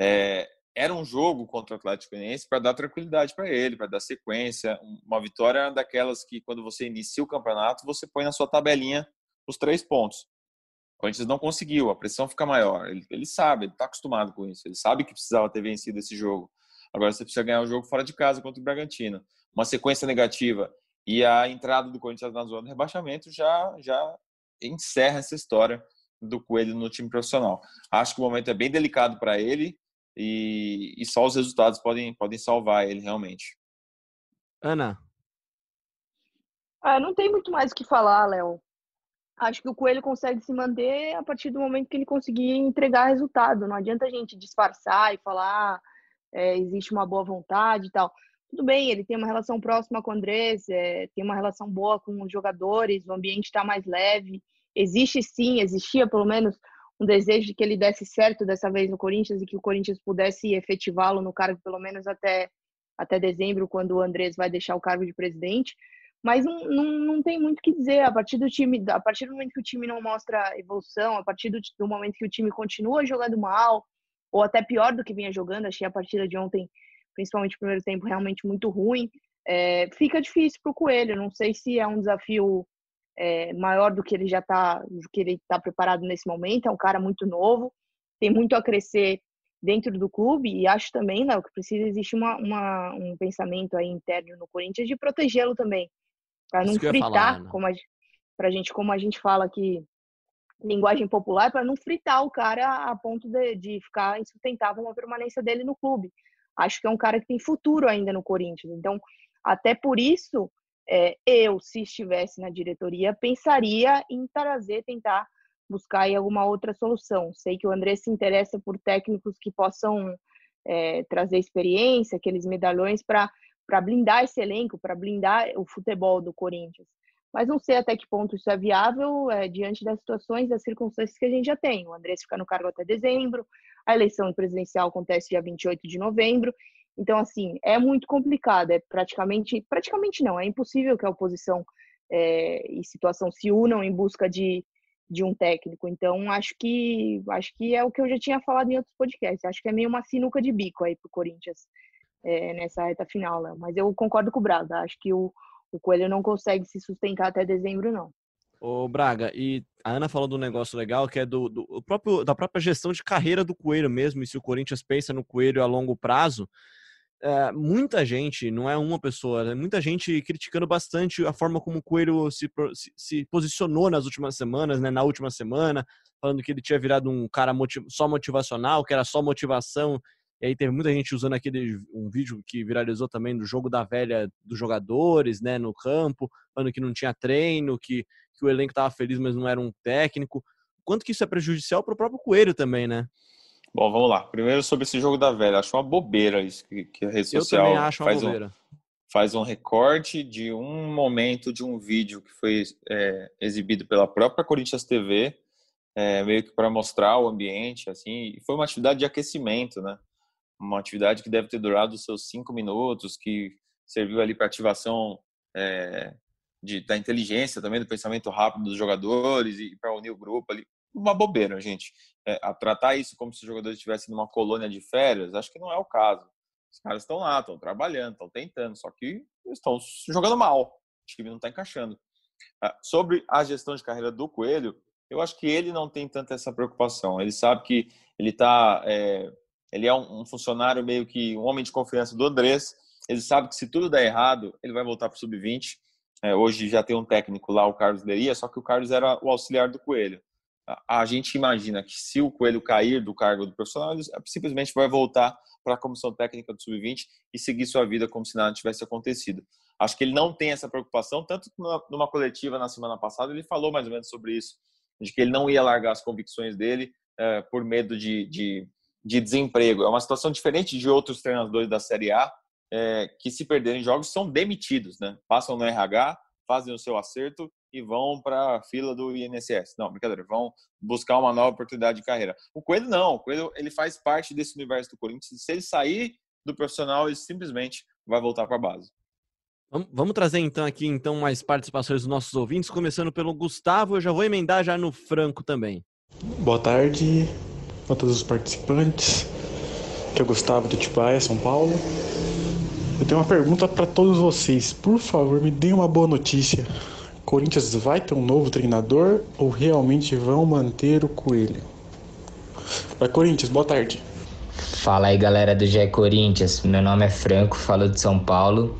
É, era um jogo contra o Atlético Goianiense para dar tranquilidade para ele, para dar sequência, uma vitória daquelas que quando você inicia o campeonato, você põe na sua tabelinha os três pontos. O Corinthians não conseguiu, a pressão fica maior. Ele, ele sabe, ele está acostumado com isso, ele sabe que precisava ter vencido esse jogo. Agora você precisa ganhar o jogo fora de casa contra o Bragantino. uma sequência negativa e a entrada do Corinthians na zona de rebaixamento já, já encerra essa história do Coelho no time profissional. Acho que o momento é bem delicado para ele e, e só os resultados podem, podem salvar ele realmente. Ana. Ah, não tem muito mais o que falar, Léo. Acho que o Coelho consegue se manter a partir do momento que ele conseguir entregar resultado. Não adianta a gente disfarçar e falar é, existe uma boa vontade e tal. Tudo bem, ele tem uma relação próxima com o Andrés, é, tem uma relação boa com os jogadores, o ambiente está mais leve. Existe sim, existia pelo menos um desejo de que ele desse certo dessa vez no Corinthians e que o Corinthians pudesse efetivá-lo no cargo pelo menos até, até dezembro, quando o Andrés vai deixar o cargo de presidente. Mas não, não, não tem muito o que dizer. A partir do time, a partir do momento que o time não mostra evolução, a partir do, do momento que o time continua jogando mal, ou até pior do que vinha jogando, achei a partida de ontem, principalmente o primeiro tempo, realmente muito ruim. É, fica difícil para o Coelho. Não sei se é um desafio é, maior do que ele já está, do que ele está preparado nesse momento. É um cara muito novo, tem muito a crescer dentro do clube e acho também, né, que precisa existir uma, uma, um pensamento aí interno no Corinthians de protegê-lo também, para não fritar, falar, como a, pra gente, como a gente fala aqui, linguagem popular, para não fritar o cara a ponto de, de ficar insustentável uma permanência dele no clube. Acho que é um cara que tem futuro ainda no Corinthians. Então, até por isso, é, eu, se estivesse na diretoria, pensaria em trazer, tentar buscar aí alguma outra solução. Sei que o André se interessa por técnicos que possam é, trazer experiência, aqueles medalhões para blindar esse elenco, para blindar o futebol do Corinthians. Mas não sei até que ponto isso é viável é, diante das situações, das circunstâncias que a gente já tem. O André fica no cargo até dezembro, a eleição presidencial acontece dia 28 de novembro, então, assim, é muito complicado, é praticamente, praticamente não, é impossível que a oposição é, e situação se unam em busca de, de um técnico. Então, acho que acho que é o que eu já tinha falado em outros podcasts. Acho que é meio uma sinuca de bico aí pro Corinthians é, nessa reta final. Mas eu concordo com o Braga. Acho que o, o Coelho não consegue se sustentar até dezembro, não. Ô, Braga, e a Ana falou de um negócio legal que é do, do próprio, da própria gestão de carreira do Coelho mesmo, e se o Corinthians pensa no Coelho a longo prazo, é, muita gente, não é uma pessoa, é muita gente criticando bastante a forma como o Coelho se, se, se, posicionou nas últimas semanas, né, na última semana, falando que ele tinha virado um cara motiv só motivacional, que era só motivação. E aí teve muita gente usando aquele um vídeo que viralizou também do jogo da velha dos jogadores, né, no campo, falando que não tinha treino, que, que o elenco estava feliz, mas não era um técnico. Quanto que isso é prejudicial para o próprio Coelho também, né? Bom, vamos lá. Primeiro sobre esse jogo da velha. Acho uma bobeira isso que, que a rede social Eu também acho uma faz bobeira. Um, faz um recorte de um momento de um vídeo que foi é, exibido pela própria Corinthians TV, é, meio que para mostrar o ambiente, assim. E foi uma atividade de aquecimento, né? Uma atividade que deve ter durado os seus cinco minutos, que serviu ali para ativação é, de, da inteligência também, do pensamento rápido dos jogadores e para unir o grupo ali uma bobeira, gente. É, a tratar isso como se os jogadores estivessem numa colônia de férias, acho que não é o caso. Os caras estão lá, estão trabalhando, estão tentando, só que estão jogando mal. O time não está encaixando. Ah, sobre a gestão de carreira do Coelho, eu acho que ele não tem tanta essa preocupação. Ele sabe que ele tá, é, ele é um, funcionário meio que um homem de confiança do Andrés. Ele sabe que se tudo der errado, ele vai voltar para o sub-20. É, hoje já tem um técnico lá, o Carlos Leria, só que o Carlos era o auxiliar do Coelho a gente imagina que se o Coelho cair do cargo do profissional, ele simplesmente vai voltar para a comissão técnica do sub-20 e seguir sua vida como se nada tivesse acontecido. Acho que ele não tem essa preocupação, tanto numa coletiva na semana passada ele falou mais ou menos sobre isso, de que ele não ia largar as convicções dele é, por medo de, de, de, desemprego. É uma situação diferente de outros treinadores da Série A é, que se perderem jogos são demitidos, né? Passam no RH, fazem o seu acerto e vão para a fila do INSS. Não, brincadeira, vão buscar uma nova oportunidade de carreira. O Coelho não, o Coelho ele faz parte desse universo do Corinthians. Se ele sair do profissional, ele simplesmente vai voltar para a base. Vamos trazer então aqui então mais participações dos nossos ouvintes, começando pelo Gustavo. Eu já vou emendar já no Franco também. Boa tarde a todos os participantes. Aqui é o Gustavo de Tibaia, São Paulo. Eu tenho uma pergunta para todos vocês. Por favor, me deem uma boa notícia. Corinthians vai ter um novo treinador ou realmente vão manter o Coelho? Vai Corinthians, boa tarde. Fala aí galera do GE Corinthians, meu nome é Franco, falo de São Paulo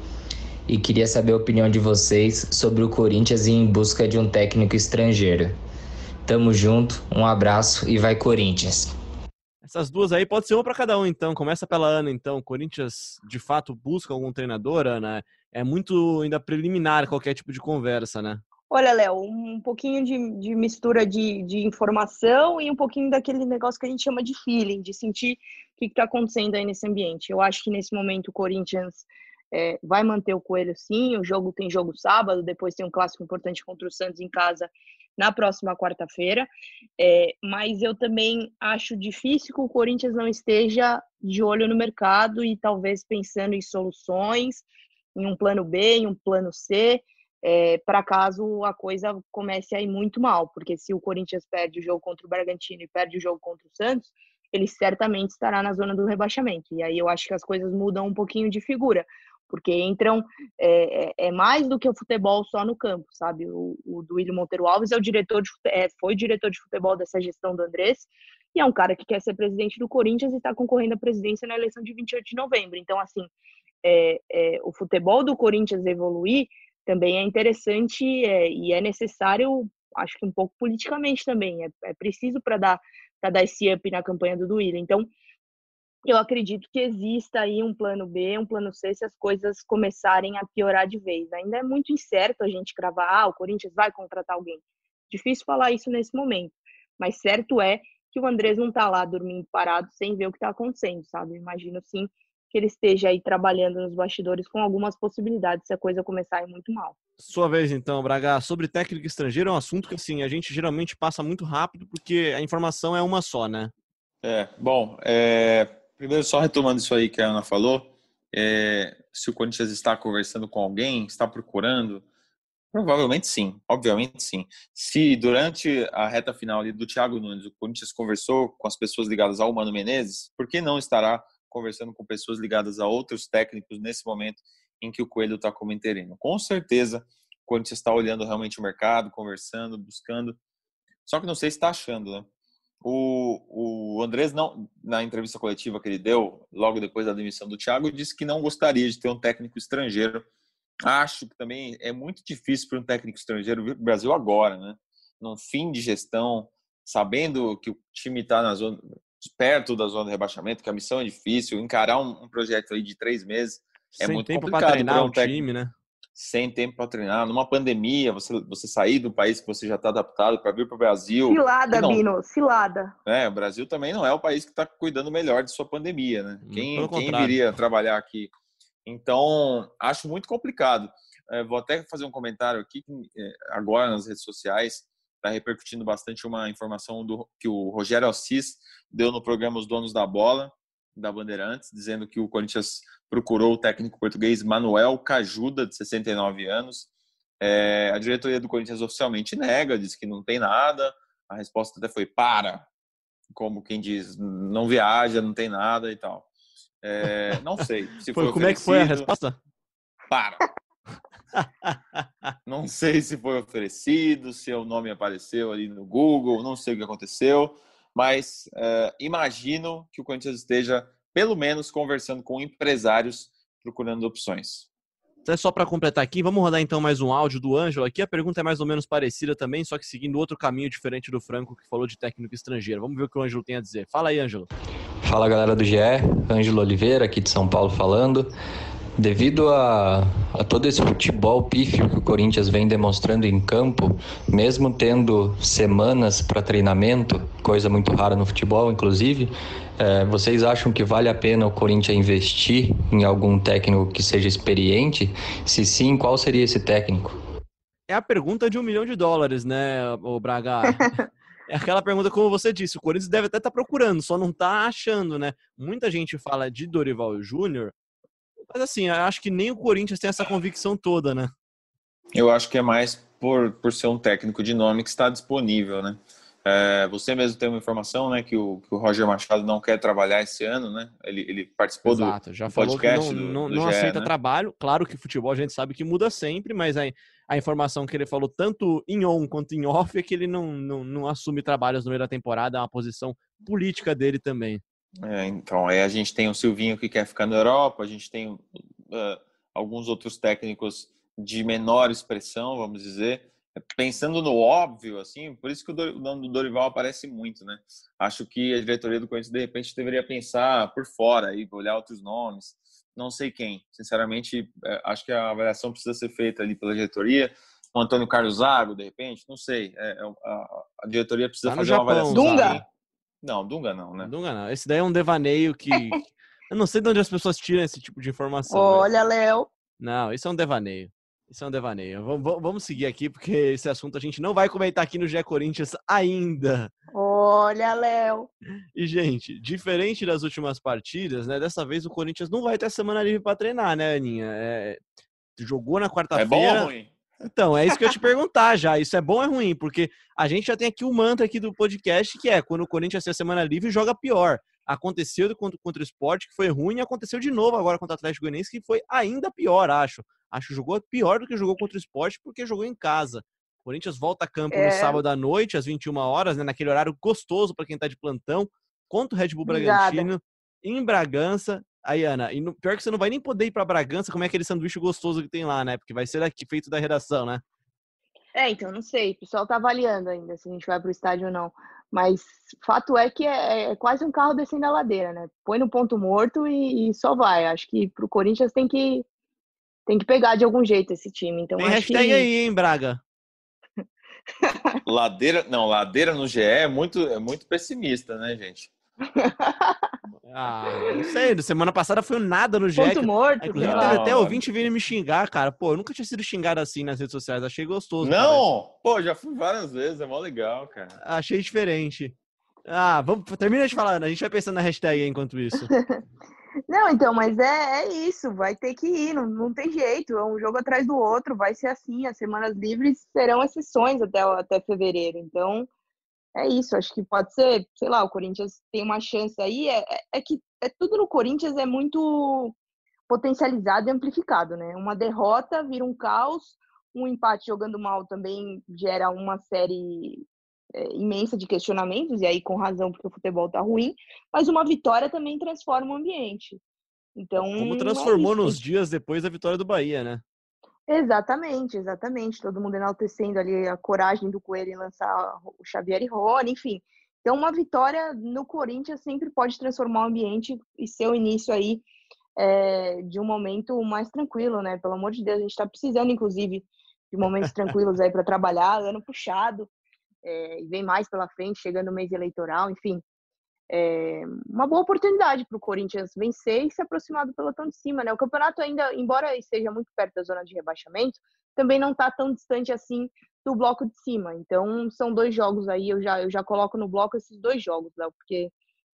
e queria saber a opinião de vocês sobre o Corinthians em busca de um técnico estrangeiro. Tamo junto, um abraço e vai Corinthians. Essas duas aí pode ser uma para cada um, então. Começa pela Ana, então. Corinthians de fato busca algum treinador, Ana? É muito ainda preliminar qualquer tipo de conversa, né? Olha, Léo, um pouquinho de, de mistura de, de, informação e um pouquinho daquele negócio que a gente chama de feeling, de sentir o que está acontecendo aí nesse ambiente. Eu acho que nesse momento o Corinthians é, vai manter o Coelho sim. O jogo tem jogo sábado, depois tem um clássico importante contra o Santos em casa na próxima quarta-feira. É, mas eu também acho difícil que o Corinthians não esteja de olho no mercado e talvez pensando em soluções, em um plano B, em um plano C é, para caso a coisa comece a ir muito mal, porque se o Corinthians perde o jogo contra o Bragantino e perde o jogo contra o Santos, ele certamente estará na zona do rebaixamento. E aí eu acho que as coisas mudam um pouquinho de figura, porque entram é, é, é mais do que o futebol só no campo, sabe? O, o Duílio Monteiro Alves é o diretor de, é, foi diretor de futebol dessa gestão do Andrés e é um cara que quer ser presidente do Corinthians e está concorrendo à presidência na eleição de 28 de novembro. Então, assim, é, é, o futebol do Corinthians evoluir também é interessante é, e é necessário, acho que um pouco politicamente também, é, preciso para dar, dar esse up na campanha do Duílio. Então, eu acredito que exista aí um plano B, um plano C, se as coisas começarem a piorar de vez. Ainda é muito incerto a gente cravar, ah, o Corinthians vai contratar alguém. Difícil falar isso nesse momento, mas certo é que o Andrés não está lá dormindo parado sem ver o que está acontecendo, sabe? imagino sim que ele esteja aí trabalhando nos bastidores com algumas possibilidades se a coisa começar a ir muito mal. Sua vez então, Braga. Sobre técnico estrangeiro é um assunto que assim a gente geralmente passa muito rápido porque a informação é uma só, né? É, bom, é, primeiro só retomando isso aí que a Ana falou, é, se o Corinthians está conversando com alguém, está procurando, provavelmente sim, obviamente sim. Se durante a reta final do Thiago Nunes o Corinthians conversou com as pessoas ligadas ao Mano Menezes, por que não estará conversando com pessoas ligadas a outros técnicos nesse momento em que o Coelho está como interino. Com certeza, o Corinthians está olhando realmente o mercado, conversando, buscando. Só que não sei se está achando, né? O, o Andrés, não, na entrevista coletiva que ele deu, logo depois da demissão do Thiago, disse que não gostaria de ter um técnico estrangeiro. Acho que também é muito difícil para um técnico estrangeiro vir para o Brasil agora, né? Num fim de gestão, sabendo que o time está na zona, perto da zona de rebaixamento, que a missão é difícil, encarar um, um projeto aí de três meses é Sem muito tempo complicado para treinar um técnico. time, né? Sem tempo para treinar, numa pandemia, você, você sair do país que você já está adaptado para vir para o Brasil. Cilada, não, Bino, cilada. É, o Brasil também não é o país que está cuidando melhor de sua pandemia, né? Hum, Quem, quem viria trabalhar aqui? Então, acho muito complicado. É, vou até fazer um comentário aqui, que, é, agora nas redes sociais, está repercutindo bastante uma informação do, que o Rogério Assis deu no programa Os Donos da Bola, da Bandeirantes, dizendo que o Corinthians procurou o técnico português Manuel Cajuda, de 69 anos. É, a diretoria do Corinthians oficialmente nega, diz que não tem nada. A resposta até foi para, como quem diz, não viaja, não tem nada e tal. É, não sei se foi, como é que foi a resposta? Para. Não sei se foi oferecido, se o nome apareceu ali no Google, não sei o que aconteceu, mas é, imagino que o Corinthians esteja, pelo menos, conversando com empresários procurando opções. É só para completar aqui, vamos rodar então mais um áudio do Ângelo aqui. A pergunta é mais ou menos parecida também, só que seguindo outro caminho diferente do Franco, que falou de técnico estrangeiro. Vamos ver o que o Ângelo tem a dizer. Fala aí, Ângelo. Fala galera do GE, Ângelo Oliveira aqui de São Paulo falando. Devido a, a todo esse futebol pífio que o Corinthians vem demonstrando em campo, mesmo tendo semanas para treinamento, coisa muito rara no futebol, inclusive, eh, vocês acham que vale a pena o Corinthians investir em algum técnico que seja experiente? Se sim, qual seria esse técnico? É a pergunta de um milhão de dólares, né, o Braga? É aquela pergunta, como você disse, o Corinthians deve até estar procurando, só não está achando, né? Muita gente fala de Dorival Júnior, mas assim, acho que nem o Corinthians tem essa convicção toda, né? Eu acho que é mais por, por ser um técnico de nome que está disponível, né? É, você mesmo tem uma informação, né, que o, que o Roger Machado não quer trabalhar esse ano, né? Ele, ele participou do, Exato, já do falou que podcast não, do, não, do não GE, aceita né? trabalho. Claro que futebol a gente sabe que muda sempre, mas a, a informação que ele falou tanto em on quanto em off é que ele não, não, não assume trabalhos no meio da temporada, é uma posição política dele também. É, então, aí a gente tem o Silvinho que quer ficar na Europa, a gente tem uh, alguns outros técnicos de menor expressão, vamos dizer. Pensando no óbvio, assim, por isso que o nome do Dorival aparece muito, né? Acho que a diretoria do Corinthians, de repente, deveria pensar por fora e olhar outros nomes. Não sei quem. Sinceramente, é, acho que a avaliação precisa ser feita ali pela diretoria. O Antônio Carlos Zago, de repente, não sei. É, é a, a, diretoria precisa tá fazer Japão, uma avaliação. Dunga? Não, Dunga não, né? Dunga não. Esse daí é um devaneio que. Eu não sei de onde as pessoas tiram esse tipo de informação. Olha, Léo. Não, isso é um devaneio. Isso é um devaneio. Vamos, vamos seguir aqui, porque esse assunto a gente não vai comentar aqui no GE Corinthians ainda. Olha, Léo. E, gente, diferente das últimas partidas, né? Dessa vez o Corinthians não vai ter semana livre para treinar, né, Aninha? É... Jogou na quarta-feira. É bom ou ruim? Então, é isso que eu te perguntar já. Isso é bom ou é ruim? Porque a gente já tem aqui o mantra aqui do podcast, que é quando o Corinthians tem a semana livre, joga pior aconteceu contra, contra o esporte, que foi ruim, e aconteceu de novo agora contra o Atlético Goianiense, que foi ainda pior, acho. Acho que jogou pior do que jogou contra o esporte, porque jogou em casa. O Corinthians volta a campo é... no sábado à noite, às 21 horas, né, naquele horário gostoso para quem está de plantão, contra o Red Bull Bragantino, em Bragança. Aí, Ana, e no, pior que você não vai nem poder ir para Bragança comer aquele sanduíche gostoso que tem lá, né? Porque vai ser aqui feito da redação, né? É, então, não sei. O pessoal tá avaliando ainda se a gente vai pro estádio ou não. Mas fato é que é, é quase um carro descendo a ladeira, né? Põe no ponto morto e, e só vai. Acho que pro Corinthians tem que, tem que pegar de algum jeito esse time. Então, tem hashtag que... aí, hein, Braga? ladeira, não, ladeira no GE é muito, é muito pessimista, né, gente? Ah, não sei. Semana passada foi um nada no Jack. Ponto morto. Inclusive, teve até ouvinte vindo me xingar, cara. Pô, eu nunca tinha sido xingado assim nas redes sociais. Achei gostoso. Não! Cara. Pô, já fui várias vezes. É mó legal, cara. Achei diferente. Ah, vamos, termina de falar. A gente vai pensando na hashtag enquanto isso. Não, então, mas é, é isso, vai ter que ir, não, não tem jeito, é um jogo atrás do outro, vai ser assim, as semanas livres serão exceções até, até fevereiro, então é isso, acho que pode ser, sei lá, o Corinthians tem uma chance aí, é, é, é que é, tudo no Corinthians é muito potencializado e amplificado, né? Uma derrota vira um caos, um empate jogando mal também gera uma série é, imensa de questionamentos, e aí com razão, porque o futebol tá ruim, mas uma vitória também transforma o ambiente. Então, Como é transformou é nos dias depois da vitória do Bahia, né? Exatamente, exatamente. Todo mundo enaltecendo ali a coragem do Coelho em lançar o Xavier e Rony, enfim. Então, uma vitória no Corinthians sempre pode transformar o ambiente e ser o início aí é, de um momento mais tranquilo, né? Pelo amor de Deus, a gente está precisando, inclusive, de momentos tranquilos aí para trabalhar, ano puxado, é, e vem mais pela frente, chegando o mês eleitoral, enfim é, uma boa oportunidade para o Corinthians vencer e se aproximar do pelotão de cima, né? O campeonato ainda, embora esteja muito perto da zona de rebaixamento, também não está tão distante assim do bloco de cima. Então, são dois jogos aí, eu já, eu já coloco no bloco esses dois jogos, Léo, porque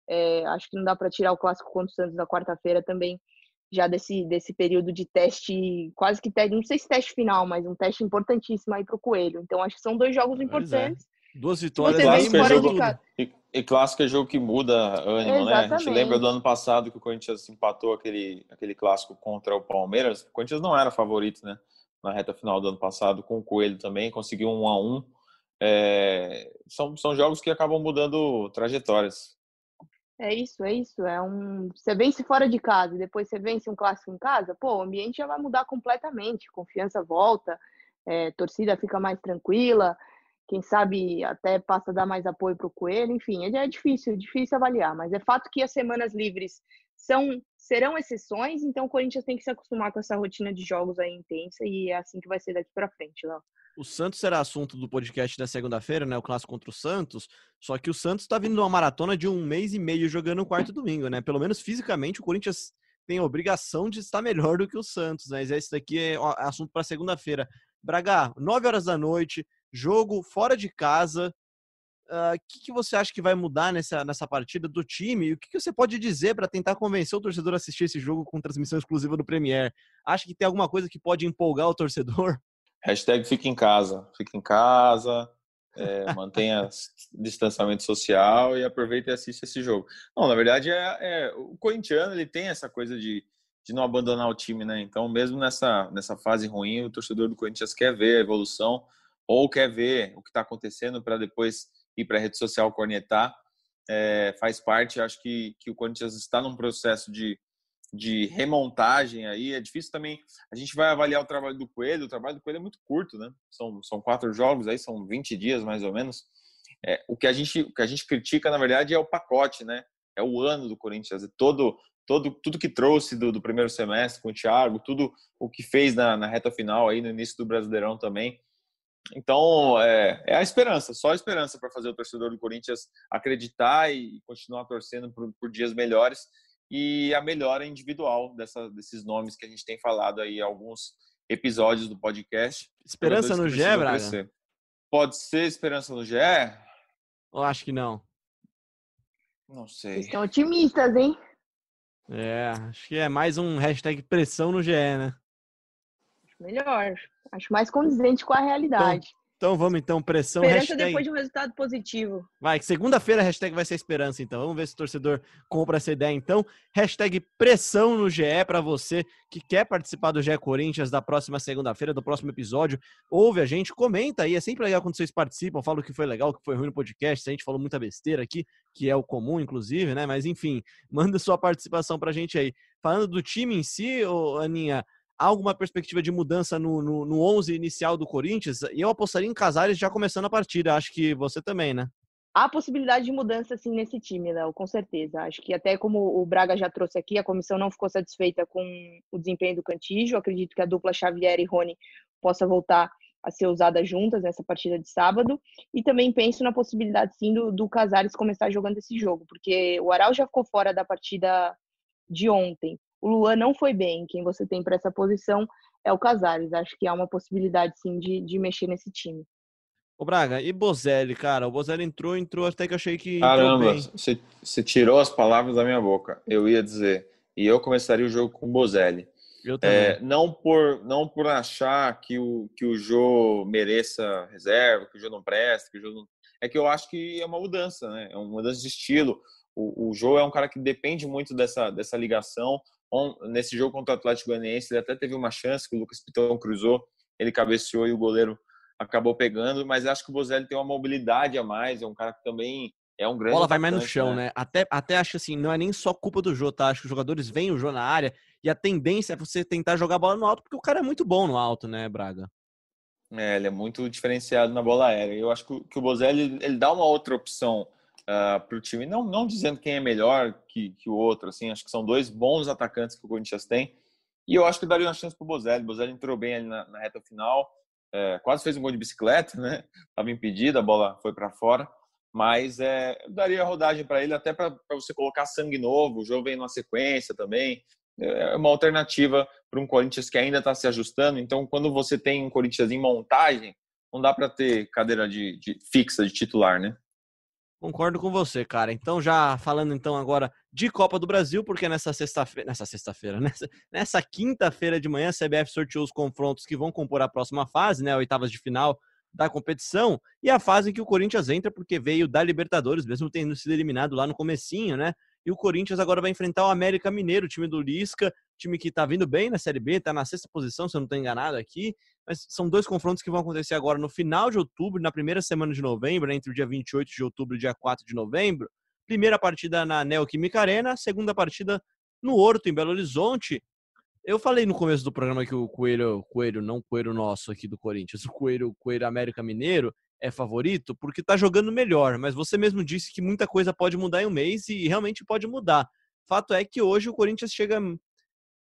é, acho que não dá para tirar o clássico contra o Santos da quarta-feira também, já desse, desse período de teste, quase que teste, não sei se teste final, mas um teste importantíssimo aí para o Coelho. Então, acho que são dois jogos é. importantes. É. Duas vitórias aí, é jogo, e, e, clássico é jogo que muda ânimo, Exatamente. né? A gente lembra do ano passado que o Corinthians empatou aquele, aquele clássico contra o Palmeiras. O Corinthians não era favorito, né? Na reta final do ano passado, com o Coelho também, conseguiu um a um. É, são, são jogos que acabam mudando trajetórias. É isso, é isso. É um. Você vence fora de casa e depois você vence um clássico em casa, pô, o ambiente já vai mudar completamente. Confiança volta, é, torcida fica mais tranquila quem sabe até passa a dar mais apoio para o Coelho, enfim, é difícil, é difícil avaliar, mas é fato que as semanas livres são serão exceções, então o Corinthians tem que se acostumar com essa rotina de jogos aí intensa e é assim que vai ser daqui para frente, Léo. O Santos será assunto do podcast da segunda-feira, né? O clássico contra o Santos. Só que o Santos está vindo uma maratona de um mês e meio jogando no quarto domingo, né? Pelo menos fisicamente, o Corinthians tem a obrigação de estar melhor do que o Santos, mas esse daqui é assunto para segunda-feira. Braga, 9 horas da noite, jogo fora de casa. O uh, que, que, você acha que vai mudar nessa, nessa partida do time? E o que, que você pode dizer para tentar convencer o torcedor a assistir esse jogo com transmissão exclusiva do Premier? Acha que tem alguma coisa que pode empolgar o torcedor? Hashtag fica em casa. Fica em casa, é, mantenha distanciamento social e aproveita e assista esse jogo. Não, na verdade, é, é, o corintiano ele tem essa coisa de, de não abandonar o time, né? Então, mesmo nessa, nessa fase ruim, o torcedor do Corinthians quer ver a evolução ou quer ver o que está acontecendo para depois ir para a rede social cornetar, é, faz parte. Acho que, que o Corinthians está num processo de, de remontagem aí. É difícil também. A gente vai avaliar o trabalho do Coelho. O trabalho do Coelho é muito curto, né? São, são quatro jogos aí, são 20 dias mais ou menos. É, o, que a gente, o que a gente critica, na verdade, é o pacote, né? É o ano do Corinthians, é todo, todo, tudo que trouxe do, do primeiro semestre com o Thiago, tudo o que fez na, na, reta final aí no início do Brasileirão também. Então, é, é a esperança, só a esperança para fazer o torcedor do Corinthians acreditar e continuar torcendo por, por dias melhores e a melhora individual dessa, desses nomes que a gente tem falado aí alguns episódios do podcast. Esperança no Gé, Braga? Crescer. Pode ser esperança no Gé? Eu acho que não. Não sei. Estão otimistas, hein? É, acho que é mais um hashtag pressão no GE, né? Melhor. Acho mais condizente com a realidade. Então, então vamos então, pressão. Esperança hashtag... depois de um resultado positivo. Vai, segunda-feira a hashtag vai ser esperança, então. Vamos ver se o torcedor compra essa ideia, então. Hashtag pressão no GE para você que quer participar do GE Corinthians da próxima segunda-feira, do próximo episódio. Ouve a gente, comenta aí. É sempre legal quando vocês participam, falam o que foi legal, o que foi ruim no podcast. A gente falou muita besteira aqui, que é o comum, inclusive, né? Mas enfim, manda sua participação pra gente aí. Falando do time em si, ô, Aninha, Há alguma perspectiva de mudança no, no, no 11 inicial do Corinthians? E eu apostaria em Casares já começando a partida. Acho que você também, né? Há possibilidade de mudança, sim, nesse time, Léo, com certeza. Acho que até como o Braga já trouxe aqui, a comissão não ficou satisfeita com o desempenho do Cantígio. Acredito que a dupla Xavier e Rony possa voltar a ser usada juntas nessa partida de sábado. E também penso na possibilidade, sim, do, do Casares começar jogando esse jogo, porque o Aral já ficou fora da partida de ontem. O Luan não foi bem. Quem você tem para essa posição é o Casares. Acho que há uma possibilidade, sim, de, de mexer nesse time. Ô Braga, e Bozelli, cara? O Bozelli entrou, entrou, até que eu achei que. Caramba, você, você tirou as palavras da minha boca. Eu ia dizer. E eu começaria o jogo com o Bozelli. Eu também. É, não, por, não por achar que o, que o Jô mereça reserva, que o Jô não presta, que o Jô não... É que eu acho que é uma mudança, né? É uma mudança de estilo. O, o Jô é um cara que depende muito dessa, dessa ligação nesse jogo contra o Atlético Goianiense, ele até teve uma chance que o Lucas Pitão cruzou, ele cabeceou e o goleiro acabou pegando, mas acho que o Bozelli tem uma mobilidade a mais, é um cara que também é um grande. A bola vai mais no chão, né? né? Até, até acho assim, não é nem só culpa do Jô, tá? Acho que os jogadores veem o Jô na área e a tendência é você tentar jogar a bola no alto, porque o cara é muito bom no alto, né, Braga? É, ele é muito diferenciado na bola aérea. Eu acho que, que o Bozelli ele dá uma outra opção uh, ah, para o time. Não, não dizendo quem é melhor que, que o outro, assim, acho que são dois bons atacantes que o Corinthians tem. E eu acho que daria uma chance para o Bozelli. Bozelli entrou bem ali na, na reta final, é, quase fez um gol de bicicleta, né? Estava impedido, a bola foi para fora. Mas é, daria rodagem para ele, até para você colocar sangue novo. O jogo vem numa sequência também. É uma alternativa para um Corinthians que ainda está se ajustando. Então, quando você tem um Corinthians em montagem, não dá para ter cadeira de, de fixa de titular, né? Concordo com você, cara. Então, já falando então agora de Copa do Brasil, porque nessa sexta-feira, nessa sexta-feira, nessa, nessa quinta-feira de manhã, a CBF sorteou os confrontos que vão compor a próxima fase, né, oitavas de final da competição, e a fase em que o Corinthians entra porque veio da Libertadores, mesmo tendo sido eliminado lá no comecinho, né? E o Corinthians agora vai enfrentar o América Mineiro, o time do Lisca, time que tá vindo bem na Série B, tá na sexta posição, se eu não tô enganado aqui. Mas são dois confrontos que vão acontecer agora no final de outubro, na primeira semana de novembro, né, entre o dia 28 de outubro e o dia 4 de novembro. Primeira partida na Neoquímica Arena, segunda partida no Horto, em Belo Horizonte. Eu falei no começo do programa que o Coelho, Coelho, não Coelho nosso aqui do Corinthians, o Coelho, Coelho América Mineiro é favorito porque tá jogando melhor, mas você mesmo disse que muita coisa pode mudar em um mês e realmente pode mudar. Fato é que hoje o Corinthians chega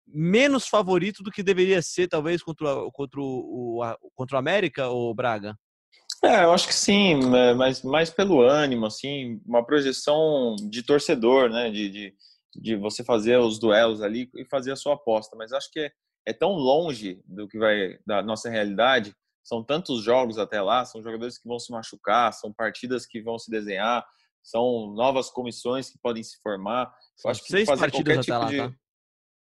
menos favorito do que deveria ser, talvez, contra, contra, o, contra o América ou Braga? É, eu acho que sim, mas mais pelo ânimo, assim, uma projeção de torcedor, né? De, de, de, você fazer os duelos ali e fazer a sua aposta. Mas acho que é, é tão longe do que vai da nossa realidade. São tantos jogos até lá, são jogadores que vão se machucar, são partidas que vão se desenhar, são novas comissões que podem se formar. Eu acho que Seis fazer qualquer tipo lá, de tá?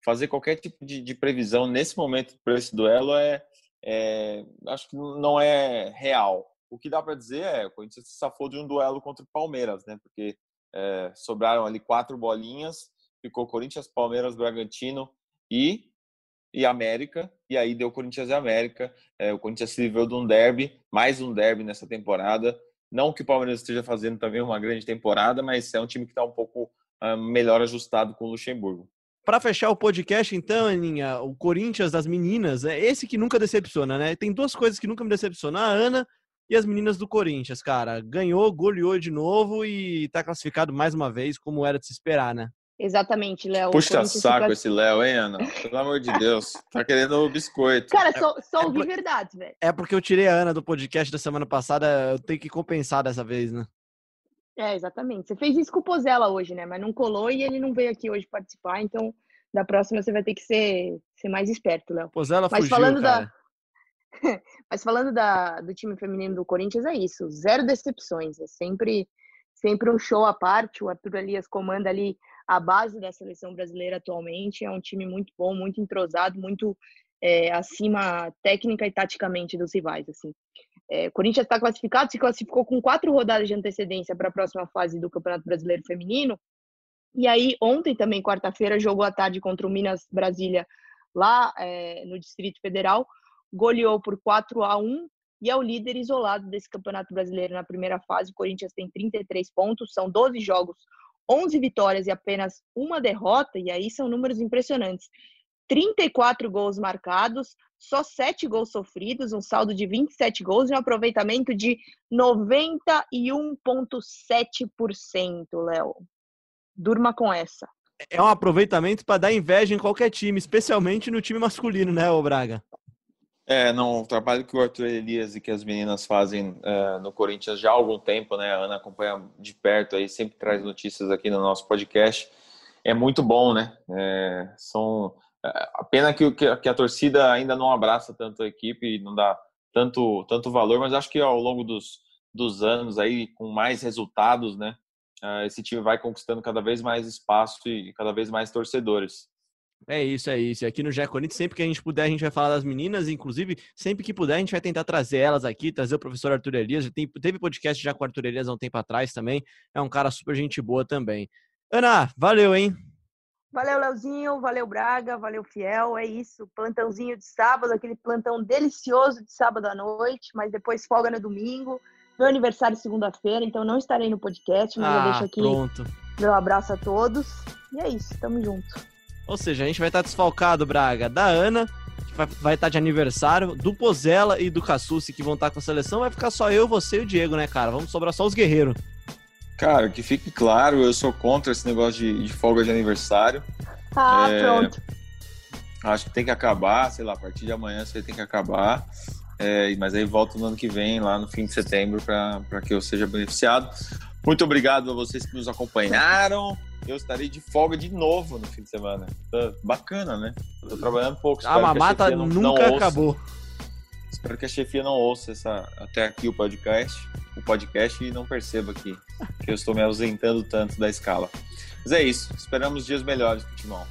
Fazer qualquer tipo de, de previsão nesse momento para esse duelo é, é, acho que não é real. O que dá para dizer é o Corinthians se safou de um duelo contra o Palmeiras, né? Porque é, sobraram ali quatro bolinhas, ficou Corinthians, Palmeiras, Bragantino e e América, e aí deu Corinthians e América. É, o Corinthians se livrou de um derby, mais um derby nessa temporada. Não que o Palmeiras esteja fazendo também uma grande temporada, mas é um time que está um pouco uh, melhor ajustado com o Luxemburgo. Para fechar o podcast, então, Aninha, o Corinthians das meninas, é esse que nunca decepciona, né? Tem duas coisas que nunca me decepcionam, a Ana e as meninas do Corinthians, cara. Ganhou, goleou de novo e tá classificado mais uma vez, como era de se esperar, né? Exatamente, Léo. Puxa saco esse Léo, hein, Ana? Pelo amor de Deus. Tá querendo o biscoito. Cara, só, só é ouvi por- verdade, velho. É porque eu tirei a Ana do podcast da semana passada, eu tenho que compensar dessa vez, né? É, exatamente. Você fez isso com o Pozella hoje, né? Mas não colou e ele não veio aqui hoje participar, então da próxima você vai ter que ser, ser mais esperto, Léo. Pois ela Mas fugiu, falando da- cara. Mas falando da, do time feminino do Corinthians, é isso. Zero decepções. É sempre, sempre um show à parte. O Arthur Elias comanda ali a base da seleção brasileira atualmente. É um time muito bom, muito entrosado, muito é, acima técnica e taticamente dos rivais. Assim. É, o Corinthians está classificado, se classificou com quatro rodadas de antecedência para a próxima fase do Campeonato Brasileiro Feminino. E aí, ontem também, quarta-feira, jogou à tarde contra o Minas Brasília, lá é, no Distrito Federal goleou por 4 a 1 e é o líder isolado desse Campeonato Brasileiro na primeira fase. O Corinthians tem 33 pontos, são 12 jogos, 11 vitórias e apenas uma derrota, e aí são números impressionantes. 34 gols marcados, só 7 gols sofridos, um saldo de 27 gols e um aproveitamento de 91,7%, Léo. Durma com essa. É um aproveitamento para dar inveja em qualquer time, especialmente no time masculino, né, ô Braga? É, não, o trabalho que o Arthur Elias e que as meninas fazem é, no Corinthians já há algum tempo, né? A Ana acompanha de perto aí, sempre traz notícias aqui no nosso podcast. É muito bom, né? É, são a pena que, que, a- torcida ainda não abraça tanto a equipe e não dá tanto, tanto valor, mas acho que ao longo dos, dos anos aí, com mais resultados, né? é, esse time vai conquistando cada vez mais espaço e cada vez mais torcedores. É isso, é isso. Aqui no GE Corinthians, sempre que a gente puder, a gente vai falar das meninas. Inclusive, sempre que puder, a gente vai tentar trazer elas aqui, trazer o professor Arthur Elias. Tem- teve podcast já com o Arthur Elias há um tempo atrás também. É um cara super gente boa também. Ana, valeu, hein? Valeu, Leozinho, valeu, Braga, valeu, Fiel. É isso, plantãozinho de sábado, aquele plantão delicioso de sábado à noite, mas depois folga no domingo. Meu aniversário segunda-feira, então não estarei no podcast, mas eu Ah, deixo aqui pronto. meu abraço a todos. E é isso, tamo junto. Ou seja, a gente vai estar desfalcado, Braga, da Ana, que vai- vai estar de aniversário, do Pozella e do Cassucci, que vão estar com a seleção. Vai ficar só eu, você e o Diego, né, cara? Vamos sobrar só os guerreiros. Cara, que fique claro, eu sou contra esse negócio de, de folga de aniversário. Ah, É, pronto. Acho que tem que acabar, sei lá, a partir de amanhã isso aí tem que acabar. É, mas aí volta no ano que vem, lá no fim de setembro, para que eu seja beneficiado. Muito obrigado a vocês que nos acompanharam. Eu estarei de folga de novo no fim de semana. Tá bacana, né? Tô trabalhando pouco. A espero que mamata não- não nunca ouça. acabou. Espero que a chefia não ouça essa, até aqui o podcast, o podcast e não perceba que, que eu estou me ausentando tanto da escala. Mas é isso. Esperamos dias melhores pro Timão.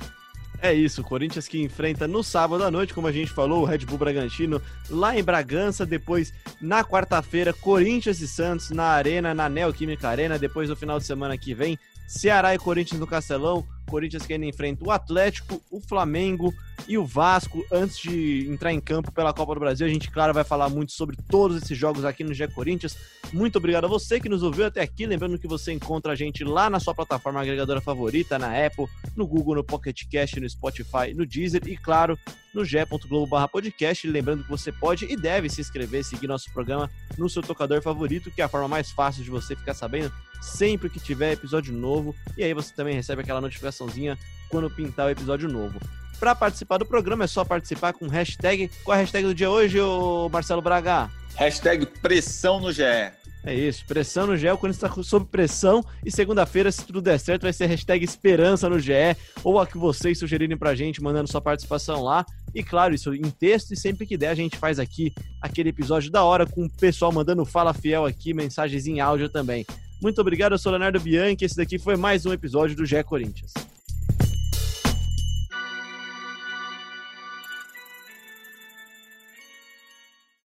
É isso, Corinthians que enfrenta no sábado à noite, como a gente falou, o Red Bull Bragantino lá em Bragança, depois na quarta-feira, Corinthians e Santos na Arena, na Neoquímica Arena, depois no final de semana que vem, Ceará e Corinthians no Castelão, Corinthians que ainda enfrenta o Atlético, o Flamengo e o Vasco antes de entrar em campo pela Copa do Brasil. A gente, claro, vai falar muito sobre todos esses jogos aqui no GE Corinthians. Muito obrigado a você que nos ouviu até aqui. Lembrando que você encontra a gente lá na sua plataforma agregadora favorita, na Apple, no Google, no Pocket Cast, no Spotify, no Deezer e, claro, no ge.globo podcast. Lembrando que você pode e deve se inscrever, seguir nosso programa no seu tocador favorito, que é a forma mais fácil de você ficar sabendo sempre que tiver episódio novo. E aí você também recebe aquela notificaçãozinha quando pintar o episódio novo. Para participar do programa é só participar com hashtag. Qual é a hashtag do dia hoje, ô Marcelo Braga? Hashtag pressão no GE. É isso, pressão no GE, o Corinthians está sob pressão. E segunda-feira, se tudo der certo, vai ser hashtag esperança no GE, ou a que vocês sugerirem pra gente, mandando sua participação lá. E claro, isso em texto, e sempre que der, a gente faz aqui aquele episódio da hora, com o pessoal mandando fala fiel aqui, mensagens em áudio também. Muito obrigado, eu sou Leonardo Bianchi, esse daqui foi mais um episódio do GE Corinthians.